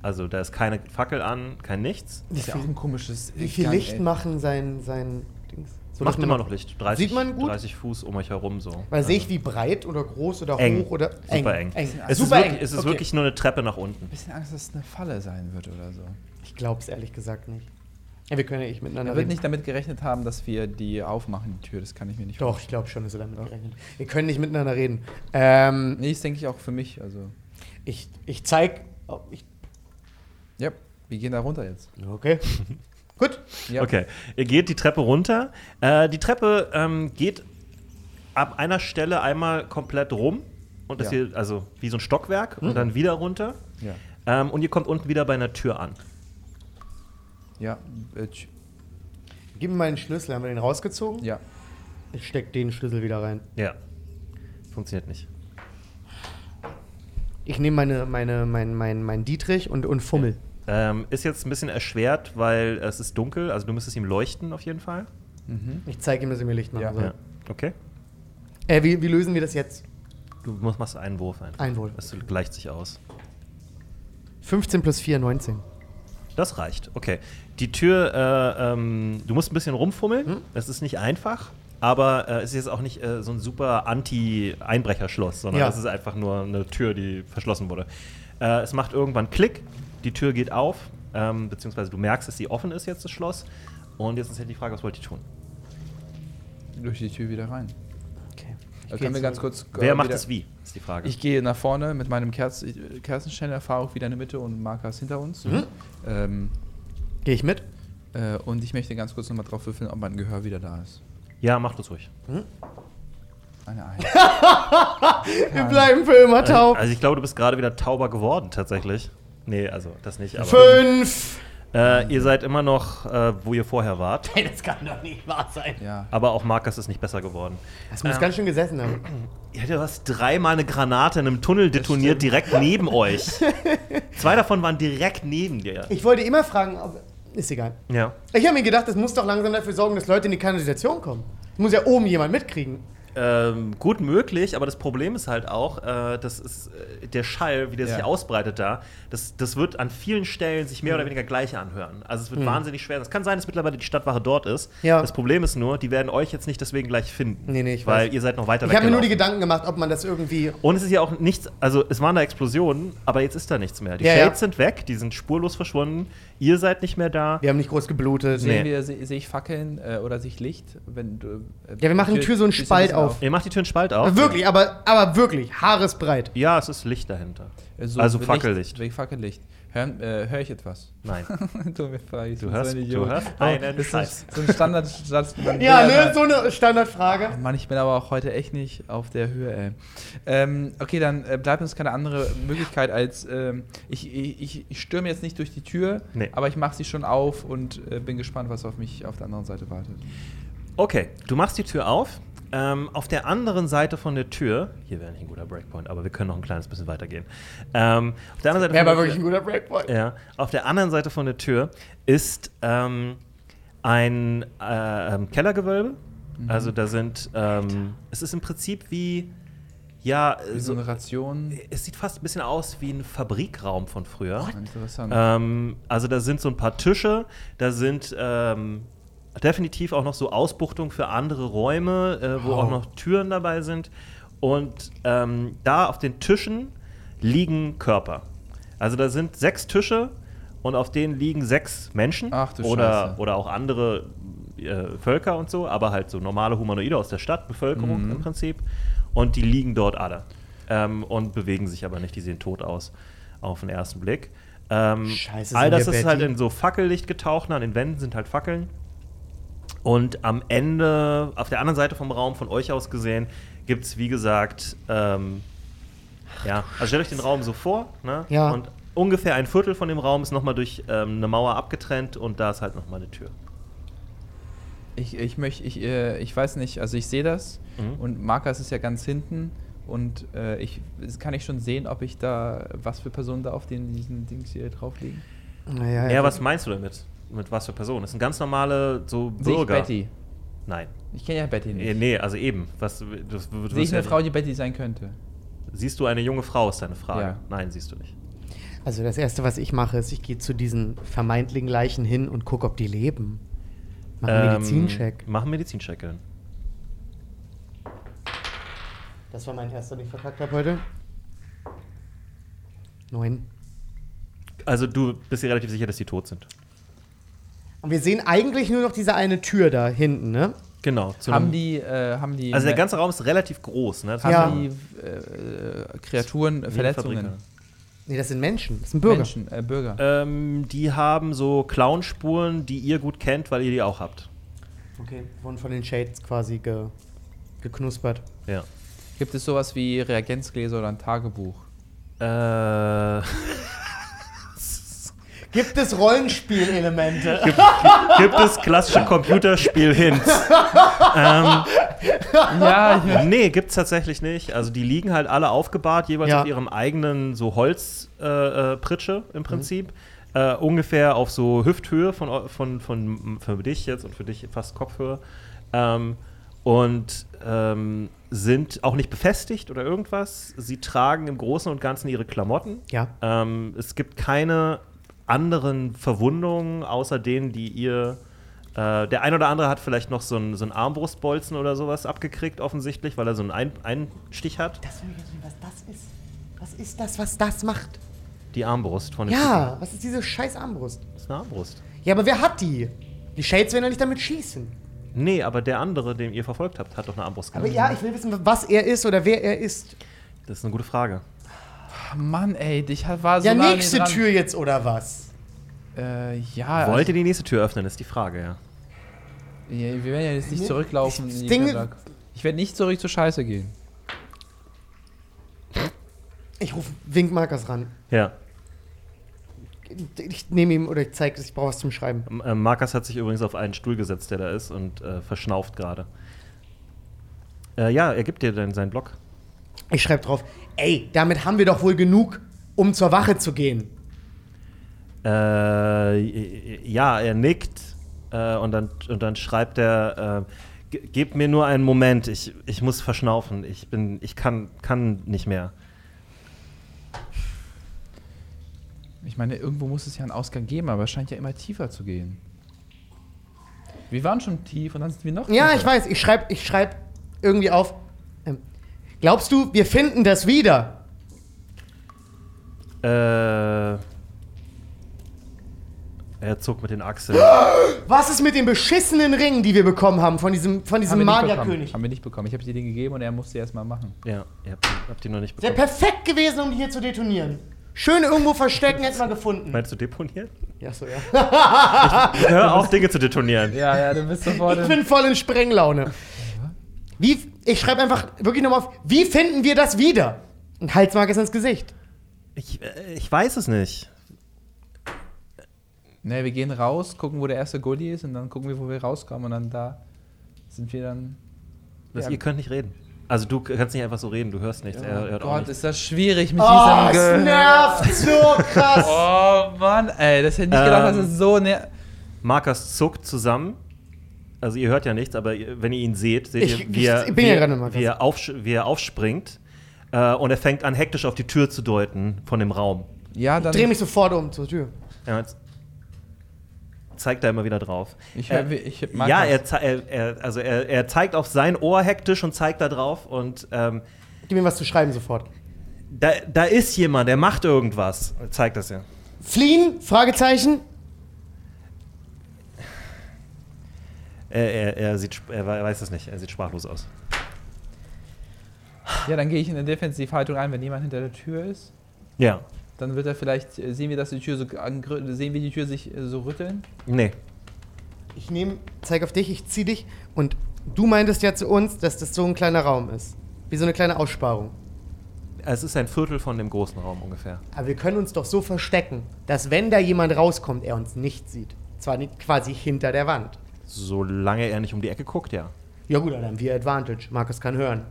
Also da ist keine Fackel an, kein nichts. Das ist ja auch ein komisches wie viel Gang, Licht ey. machen sein, sein Dings? So, Macht immer noch Licht. 30, Sieht man gut? 30 Fuß um euch herum so. Weil sehe ich, wie breit oder groß oder Eng. hoch oder Super eng. eng. Es, Super ist wirklich, eng. es ist Okay. wirklich nur eine Treppe nach unten. bisschen Angst, dass es eine Falle sein wird oder so. Ich glaube es ehrlich gesagt nicht. Ja, wir können ja nicht miteinander Er wird reden. nicht damit gerechnet haben, dass wir die aufmachen, die Tür. Das kann ich mir nicht Doch, ich glaube schon, dass er damit gerechnet. Wir können nicht miteinander reden. Ähm, Nee, das denke ich auch für mich. Also, ich, ich zeig. Oh, ich, ja, wir gehen da runter jetzt. okay. Gut. Ja. Okay, ihr geht die Treppe runter. Äh, die Treppe ähm, geht ab einer Stelle einmal komplett rum. Und das Ja. hier, also wie so ein Stockwerk und dann wieder runter. Ja. Ähm, und ihr kommt unten wieder bei einer Tür an. Ja. Tsch- Gib mir meinen Schlüssel. Haben wir den rausgezogen? ja. Ich steck den Schlüssel wieder rein. Ja. Funktioniert nicht. Ich nehme meine, meine, mein, mein, mein Dietrich und, und fummel. Ähm, ist jetzt ein bisschen erschwert, weil es ist dunkel. Also du müsstest ihm leuchten auf jeden Fall. Mhm. Ich zeige ihm, dass er mir Licht machen Ja. soll. Ja. Okay. Äh, wie, wie lösen wir das jetzt? Du musst, machst einen Wurf einfach. Ein Wurf. Das gleicht sich aus. 15 plus 4, 19. Das reicht. Okay. Die Tür, äh, ähm, du musst ein bisschen rumfummeln. Hm? Es ist nicht einfach, aber äh, es ist jetzt auch nicht äh, so ein super Anti-Einbrecherschloss, sondern Ja. es ist einfach nur eine Tür, die verschlossen wurde. Äh, es macht irgendwann Klick, die Tür geht auf, ähm, beziehungsweise du merkst, dass sie offen ist jetzt, das Schloss. Und jetzt ist halt die Frage, was wollt ihr tun? Durch die Tür wieder rein. Okay. Da können wir ganz kurz. äh, Wer macht es wie, ist die Frage. Ich gehe nach vorne mit meinem Kerz Kerzenständer, fahre auch wieder in die Mitte und Markas hinter uns. Mhm. Ähm, Gehe ich mit? äh, und ich möchte ganz kurz nochmal drauf würfeln, ob mein Gehör wieder da ist. ja, mach das ruhig. Eine Eins. Wir bleiben für immer taub. Also ich glaube, du bist gerade wieder tauber geworden, tatsächlich. Nee, also das nicht, aber. Fünf. Äh, ihr seid immer noch, äh, wo ihr vorher wart. Hey, das kann doch nicht wahr sein. ja. Aber auch Markus ist nicht besser geworden. Das muss Ähm. ganz schön gesessen haben. Ja, du hast dreimal eine Granate in einem Tunnel detoniert, direkt neben euch. Zwei davon waren direkt neben dir. Ich wollte immer fragen, ob. Ist egal. Ja. Ich habe mir gedacht, das muss doch langsam dafür sorgen, dass Leute in die Kanalisation kommen. Muss ja oben jemand mitkriegen. Ähm, gut möglich, aber das Problem ist halt auch, äh, das ist äh, der Schall, wie der sich Ja. ausbreitet da, das, das wird an vielen Stellen sich mehr oder weniger gleich anhören. Also es wird wahnsinnig schwer. Es kann sein, dass mittlerweile die Stadtwache dort ist. Ja. Das Problem ist nur, die werden euch jetzt nicht deswegen gleich finden. Nee, nee, ich Weil weiß. ihr seid noch weiter Ich habe mir nur die. Gedanken gemacht, ob man das irgendwie. Und es ist ja auch nichts, also es waren da Explosionen, aber jetzt ist da nichts mehr. Die Ja, ja. Shades sind weg, die sind spurlos verschwunden. Ihr seid nicht mehr da. Wir haben nicht groß geblutet. Sehen Nee. wir, sehe seh ich Fackeln äh, oder sehe ich Licht? Wenn du, äh, Ja, wir machen die Tür so einen Spalt bisschen auf. Ihr macht die Türen Spalt auf. Wirklich, aber, aber wirklich, haaresbreit. Ja, es ist Licht dahinter. Äh, so also Licht- Fackellicht. Licht, Fackellicht. Hören, äh, Höre ich etwas? Nein. du, ich, Du hörst- so du hörst Oh, einen das ist Scheiß. So ein Standardsatz. Ja, ne, so eine Standardfrage. Mann, ich bin aber auch heute echt nicht auf der Höhe, ey. Ähm, okay, dann äh, bleibt uns keine andere Möglichkeit als, ähm, ich, ich, ich stürme jetzt nicht durch die Tür, Nee. aber ich mache sie schon auf und äh, bin gespannt, was auf mich auf der anderen Seite wartet. Okay, du machst die Tür auf. Ähm, auf der anderen Seite von der Tür, hier wäre nicht ein guter Breakpoint, aber wir können noch ein kleines bisschen weitergehen. Ähm, auf der anderen Seite von aber der wirklich ein Tür, guter Breakpoint. ja, auf der anderen Seite von der Tür ist ähm, ein äh, ähm, Kellergewölbe. Also da sind, ähm, es ist im Prinzip wie, ja, Wie so eine Ration. es sieht fast ein bisschen aus wie ein Fabrikraum von früher. Interessant. Ähm, also da sind so ein paar Tische, da sind ähm, definitiv auch noch so Ausbuchtungen für andere Räume, äh, wo Wow. auch noch Türen dabei sind. Und ähm, da auf den Tischen liegen Körper. Also da sind sechs Tische und auf denen liegen sechs Menschen Ach du oder, Scheiße. oder auch andere äh, Völker und so, aber halt so normale Humanoide aus der Stadt, Bevölkerung Mhm. im Prinzip. Und die liegen dort alle ähm, und bewegen sich aber nicht, die sehen tot aus auf den ersten Blick. Ähm, Scheiße, all das ist halt in so Fackellicht getaucht, an den Wänden sind halt Fackeln. Und am Ende, auf der anderen Seite vom Raum, von euch aus gesehen, gibt es, wie gesagt, ähm, ja, also stellt euch den Raum so vor, ne? Ja. Und ungefähr ein Viertel von dem Raum ist nochmal durch ähm, eine Mauer abgetrennt und da ist halt nochmal eine Tür. Ich, ich möchte, ich, äh, ich weiß nicht, also ich sehe das Mhm. und Markas ist ja ganz hinten und äh, ich kann ich schon sehen, ob ich da, was für Personen da auf den, diesen Dings hier drauf liegen. Naja, Ja, was meinst du damit? Mit was für Personen? Das sind ganz normale so Sehe ich Bürger. Betty? Nein. Ich kenne ja Betty nicht. Nee, also eben. Was, du Sehe ich eine ja- Frau, die Betty sein könnte? Siehst du eine junge Frau, ist deine Frage. Ja. Nein, siehst du nicht. Also das Erste, was ich mache, ist, ich gehe zu diesen vermeintlichen Leichen hin und gucke, ob die leben. Mach einen Ähm, Medizincheck. Mach einen Medizincheck. Glenn. Das war mein erster, den ich verkackt habe heute. Neun. Also du bist dir relativ sicher, dass die tot sind. Und wir sehen eigentlich nur noch diese eine Tür da hinten, ne? Genau. zu Haben die, äh, haben die, also der ganze Raum ist relativ groß. Ne? Das haben Ja. die äh, Kreaturen wie ein Verletzungen? Nee, das sind Menschen. Das sind Bürger. Menschen, äh, Bürger. Ähm, die haben so Clownspuren, die ihr gut kennt, weil ihr die auch habt. Okay. Wurden von den Shades quasi ge geknuspert. Ja. Gibt es sowas wie Reagenzgläser oder ein Tagebuch? Äh, Gibt es Rollenspielelemente? gibt es klassische Computerspiel-Hints? ähm, ja, ich nee, gibt's tatsächlich nicht. Also die liegen halt alle aufgebahrt, jeweils Ja. auf ihrem eigenen so Holzpritsche äh, Pritsche im Prinzip. Äh, ungefähr auf so Hüfthöhe von, von, von für dich jetzt und für dich fast Kopfhöhe. Ähm, und ähm, sind auch nicht befestigt oder irgendwas. Sie tragen im Großen und Ganzen ihre Klamotten. Ja. Ähm, es gibt keine anderen Verwundungen, außer denen, die ihr. Äh, der ein oder andere hat vielleicht noch so einen so Armbrustbolzen oder sowas abgekriegt, offensichtlich, weil er so einen ein Einstich hat. Das will ich jetzt wissen, was das ist. Was ist das, was das macht? Die Armbrust von dem Ja, was ist diese scheiß Armbrust? Typen. Das ist eine Armbrust. Ja, aber wer hat die? Die Shades werden ja nicht damit schießen. Nee, aber der andere, den ihr verfolgt habt, hat doch eine Armbrust Aber gehabt. ja, ich will wissen, was er ist oder wer er ist. Das ist eine gute Frage. Mann, ey, ich war so Ja, nächste dran. Tür jetzt oder was? Äh, ja. Wollt ihr die nächste Tür öffnen, ist die Frage, ja. also, ja, wir werden ja jetzt nicht zurücklaufen. ich Keller. ich werde nicht zurück zur Scheiße gehen. Ich rufe Wink Markers ran. Ja. Ich nehme ihm oder ich zeige es, ich brauche was zum Schreiben. M- äh, Markus hat sich übrigens auf einen Stuhl gesetzt, der da ist, und äh, verschnauft gerade. Äh, ja, er gibt dir dann seinen Block. Ich schreibe drauf, ey, damit haben wir doch wohl genug, um zur Wache zu gehen. Äh, ja, er nickt äh, und, dann, und dann schreibt er, äh, "Ge- gebt mir nur einen Moment, ich, ich muss verschnaufen, ich bin, ich kann, kann nicht mehr. Ich meine, irgendwo muss es ja einen Ausgang geben, aber es scheint ja immer tiefer zu gehen. Wir waren schon tief und dann sind wir noch Ja, tiefer. ich weiß, ich schreibe ich schreib irgendwie auf. Glaubst du, wir finden das wieder? Äh, er zuckt mit den Achseln. Was ist mit den beschissenen Ringen, die wir bekommen haben von diesem, von diesem wir nicht bekommen. Magierkönig? Haben wir nicht bekommen. Ich habe dir den gegeben und er musste erst mal machen. ja, ihr habt, habt die noch nicht Wäre bekommen. perfekt gewesen, um die hier zu detonieren. Schön irgendwo verstecken, hätten wir gefunden. Meinst du deponieren? Ja, so, ja. Hör auf, Dinge zu detonieren. Ja, ja, du bist sofort. Ich bin voll in Sprenglaune. Wie, ich schreibe einfach wirklich nochmal auf, wie finden wir das wieder? Und Halsmark ist ins Gesicht. Ich, äh, ich weiß es nicht. Ne, wir gehen raus, gucken, wo der erste Gully ist und dann gucken wir, wo wir rauskommen und dann da sind wir dann. Das, Ja. Ihr könnt nicht reden. Also du kannst nicht einfach so reden, du hörst nichts. Er hört auch Gott, nicht. ist das schwierig mit Oh, diesem es Ge- nervt so krass. Oh Mann, ey, das hätte ich nicht gedacht, dass Ähm, es so ner Markus zuckt zusammen. Also ihr hört ja nichts, aber wenn ihr ihn seht, seht Ich- ihr, wie er, ich bin ja gerade wie, er aufsch wie er aufspringt. Äh, und er fängt an, hektisch auf die Tür zu deuten von dem Raum. Ja, dann. Dreh mich sofort um zur Tür. Ja, jetzt zeigt er immer wieder drauf. Ich hör, Äh, ich mag ja, das. er, er, also er, er zeigt auf sein Ohr hektisch und zeigt da drauf. Und ähm, Gib mir was zu schreiben sofort. da, da ist jemand, der macht irgendwas. Er zeigt das ja. Fliehen? Fragezeichen? Er, er, er, sieht, er weiß es nicht, er sieht sprachlos aus. Ja, dann gehe ich in eine Defensivhaltung ein, wenn jemand hinter der Tür ist. Ja, Dann wird er vielleicht, äh, sehen wir, dass die Tür so sehen wir die Tür sich äh, so rütteln. nee. Ich nehme, zeig auf dich, ich zieh dich und du meintest ja zu uns, dass das so ein kleiner Raum ist. Wie so eine kleine Aussparung. Es ist ein Viertel von dem großen Raum ungefähr. Aber wir können uns doch so verstecken, dass wenn da jemand rauskommt, er uns nicht sieht. Zwar nicht quasi hinter der Wand. Solange er nicht um die Ecke guckt, ja. Ja gut, dann haben wir Advantage. Markus kann hören.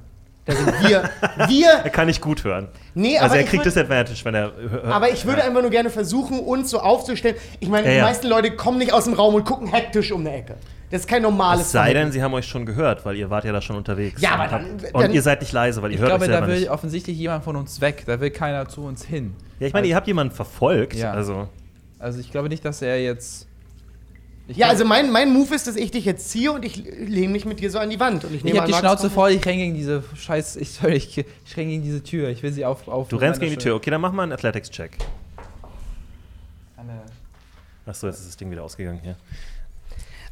Da sind wir. wir. Er kann nicht gut hören. Nee, also aber er ich kriegt würd- Disadvantage, wenn er hört. Aber ich würde einfach nur gerne versuchen, uns so aufzustellen. Ich meine, Ja, die ja. meisten Leute kommen nicht aus dem Raum und gucken hektisch um eine Ecke. Das ist kein normales Es sei denn, sie haben euch schon gehört, weil ihr wart ja da schon unterwegs. Ja, aber und, dann- und dann- ihr seid nicht leise, weil ihr Ich hört glaube, euch da selber will nicht. offensichtlich jemand von uns weg. Da will keiner zu uns hin. Ja, ich meine, ihr habt jemanden verfolgt. Ja. Also, Also ich glaube nicht, dass er jetzt. Ich Ja, also mein, mein Move ist, dass ich dich jetzt ziehe und ich lehne mich mit dir so an die Wand. Und ich Ich nehme hab die Schnauze voll, ich renn gegen diese Scheiß. Ich, sorry, ich, ich renn gegen diese Tür. Ich will sie auf. auf du rennst gegen die Tür. Okay, dann mach mal einen Athletics-Check. Achso, jetzt ist das Ding wieder ausgegangen hier.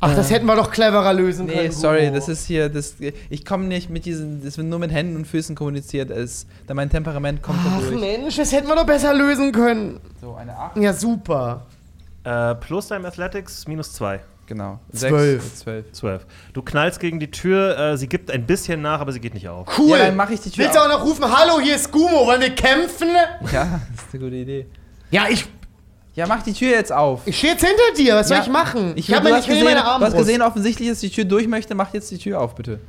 Ach, das hätten wir doch cleverer lösen Nee, können. sorry, Hugo. das ist hier. Das, ich komme nicht mit diesen. Das wird nur mit Händen und Füßen kommuniziert. Es, da mein Temperament kommt da Ach durch. Mensch, das hätten wir doch besser lösen können. So, eine 8. Ja, super. Äh, plus deinem Athletics minus 2. Genau. Zwölf. Sechs, Zwölf. 12. Du knallst gegen die Tür, äh, sie gibt ein bisschen nach, aber sie geht nicht auf. Cool. Ja, dann mach ich die Tür Willst du auf. auch noch rufen, hallo, hier ist Gumo, wollen wir kämpfen? Ja, das ist eine gute Idee. Ja, ich, Ja, mach die Tür jetzt auf. ich stehe jetzt hinter dir. Was soll Ja, ich machen? Ich, hab du, mir hast nicht gesehen, meine du hast gesehen, offensichtlich, dass die Tür durch möchte. Mach jetzt die Tür auf, bitte.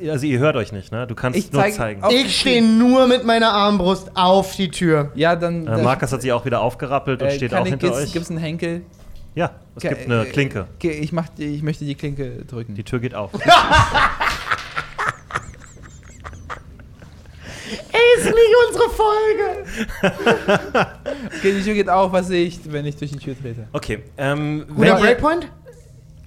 Äh, also ihr hört euch nicht, ne? Du kannst Ich nur zeig zeigen. auf- Ich stehe nur mit meiner Armbrust auf die Tür. Ja, dann. Äh, Markus hat sich auch wieder aufgerappelt und äh, steht kann auch ich- hinter gibt's, euch. Gibt's einen Henkel? ja, es gibt eine äh, Klinke. Okay, ich, mach, die- ich möchte die Klinke drücken. Die Tür geht auf. Ey, ist nicht unsere Folge. Okay, die Tür geht auf, was sehe ich, wenn ich durch die Tür trete? Okay, ähm, Guter wenn ihr, Breakpoint?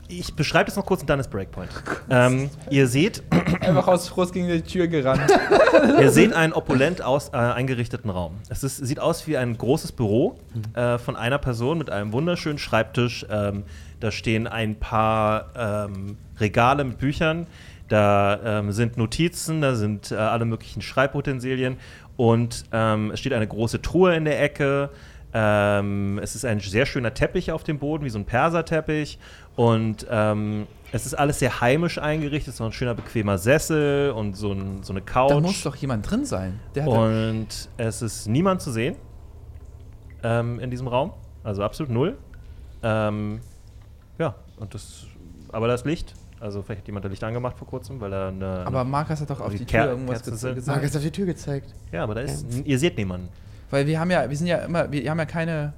Ich beschreibe das noch kurz und dann ist Breakpoint. ähm, ihr seht, Einfach aus Frust gegen die Tür gerannt. ihr seht einen opulent aus, äh, eingerichteten Raum. Es ist, sieht aus wie ein großes Büro äh, von einer Person mit einem wunderschönen Schreibtisch. Ähm, da stehen ein paar ähm, Regale mit Büchern. Da ähm, sind Notizen, da sind äh, alle möglichen Schreibutensilien und ähm, es steht eine große Truhe in der Ecke. Ähm, es ist ein sehr schöner Teppich auf dem Boden, wie so ein Perserteppich. Und ähm, es ist alles sehr heimisch eingerichtet, so ein schöner bequemer Sessel und so, ein, so eine Couch. Da muss doch jemand drin sein. Der hat Und es ist niemand zu sehen ähm, in diesem Raum. Also absolut null. Ähm, ja, und das. Aber das Licht. Also vielleicht hat jemand da Licht angemacht vor kurzem, weil er eine. Aber Markus hat doch auf Die die Tür Ker- irgendwas Kerze ge- sind- gesagt. Marc hat auf die Tür gezeigt. ja, aber da ist. Ihr seht niemanden. Weil wir haben ja, wir sind ja immer, wir haben ja keine,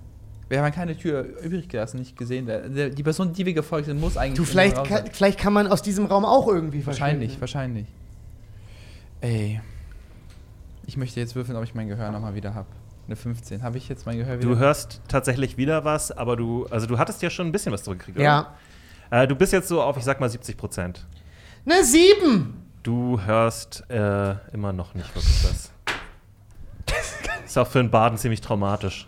wir haben keine Tür übrig gelassen, nicht gesehen. Die Person, die wir gefolgt sind, muss eigentlich. Du, vielleicht kann, vielleicht kann man aus diesem Raum auch irgendwie Wahrscheinlich, verschwinden. wahrscheinlich. Ey. Ich möchte jetzt würfeln, ob ich mein Gehör nochmal wieder habe. Eine 15. Habe ich jetzt mein Gehör wieder? Du hörst tatsächlich wieder was, aber du. Also du hattest ja schon ein bisschen was zurückgekriegt, Ja. oder? Äh, du bist jetzt so auf, ich sag mal, 70 Prozent. Eine 7! Du hörst äh, immer noch nicht wirklich was. Ist auch für einen Baden ziemlich traumatisch.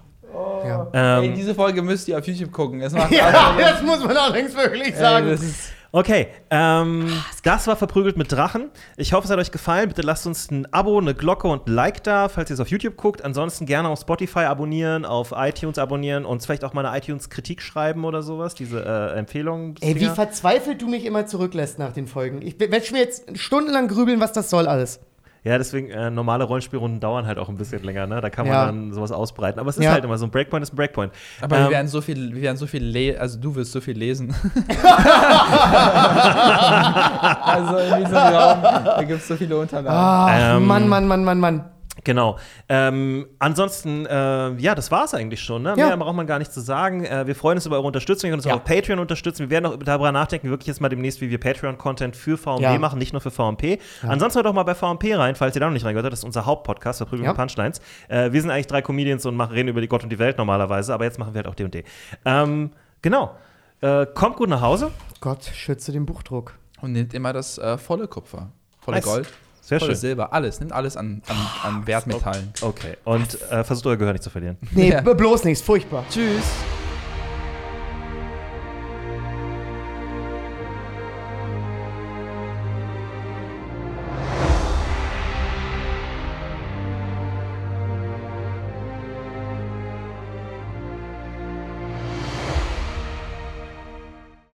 Ja. Ey, Ähm, diese Folge müsst ihr auf YouTube gucken. Es macht ja, das muss man allerdings wirklich Ey, sagen. das ist, okay, ähm, das war verprügelt mit Drachen. Ich hoffe, es hat euch gefallen. Bitte lasst uns ein Abo, eine Glocke und ein Like da, falls ihr es auf YouTube guckt. Ansonsten gerne auf Spotify abonnieren, auf iTunes abonnieren und vielleicht auch mal eine iTunes-Kritik schreiben oder sowas, diese äh, Empfehlungen. Ey, wie verzweifelt du mich immer zurücklässt nach den Folgen. Ich werde mir jetzt stundenlang grübeln, was das soll alles. Ja, deswegen, äh, normale Rollenspielrunden dauern halt auch ein bisschen länger, ne? Da kann man Ja. dann sowas ausbreiten. Aber es ist Ja. halt immer so ein Breakpoint ist ein Breakpoint. aber Ähm, wir werden so viel, wir werden so viel le also du wirst so viel lesen. also in diesem Raum, da gibt es so viele Unterlagen. Ach, Ähm, Mann, Mann, Mann, Mann, Mann. Genau. Ähm, ansonsten, äh, ja, das war es eigentlich schon. Ne? Ja. Mehr braucht man gar nicht zu sagen. Äh, wir freuen uns über eure Unterstützung. Ihr könnt uns Ja. auch auf Patreon unterstützen. Wir werden auch darüber nachdenken, wirklich jetzt mal demnächst, wie wir Patreon-Content für VMP Ja. machen, nicht nur für VMP. Ansonsten hört doch mal bei VMP rein, falls ihr da noch nicht reingehört habt. Das ist unser Hauptpodcast, Verprügelung Ja. und Punchlines. Äh, wir sind eigentlich drei Comedians und machen, reden über die Gott und die Welt normalerweise, aber jetzt machen wir halt auch D&D. Ähm, genau. Äh, kommt gut nach Hause. Gott, schütze den Buchdruck. Und nimmt immer das äh, volle Kupfer, volle Nice. Gold, Sehr schön. Silber, alles. Nimmt alles an, an, an Wertmetallen. Okay. Und äh, versucht euer Gehör nicht zu verlieren. Nee, Ja. bloß nichts, furchtbar. Tschüss.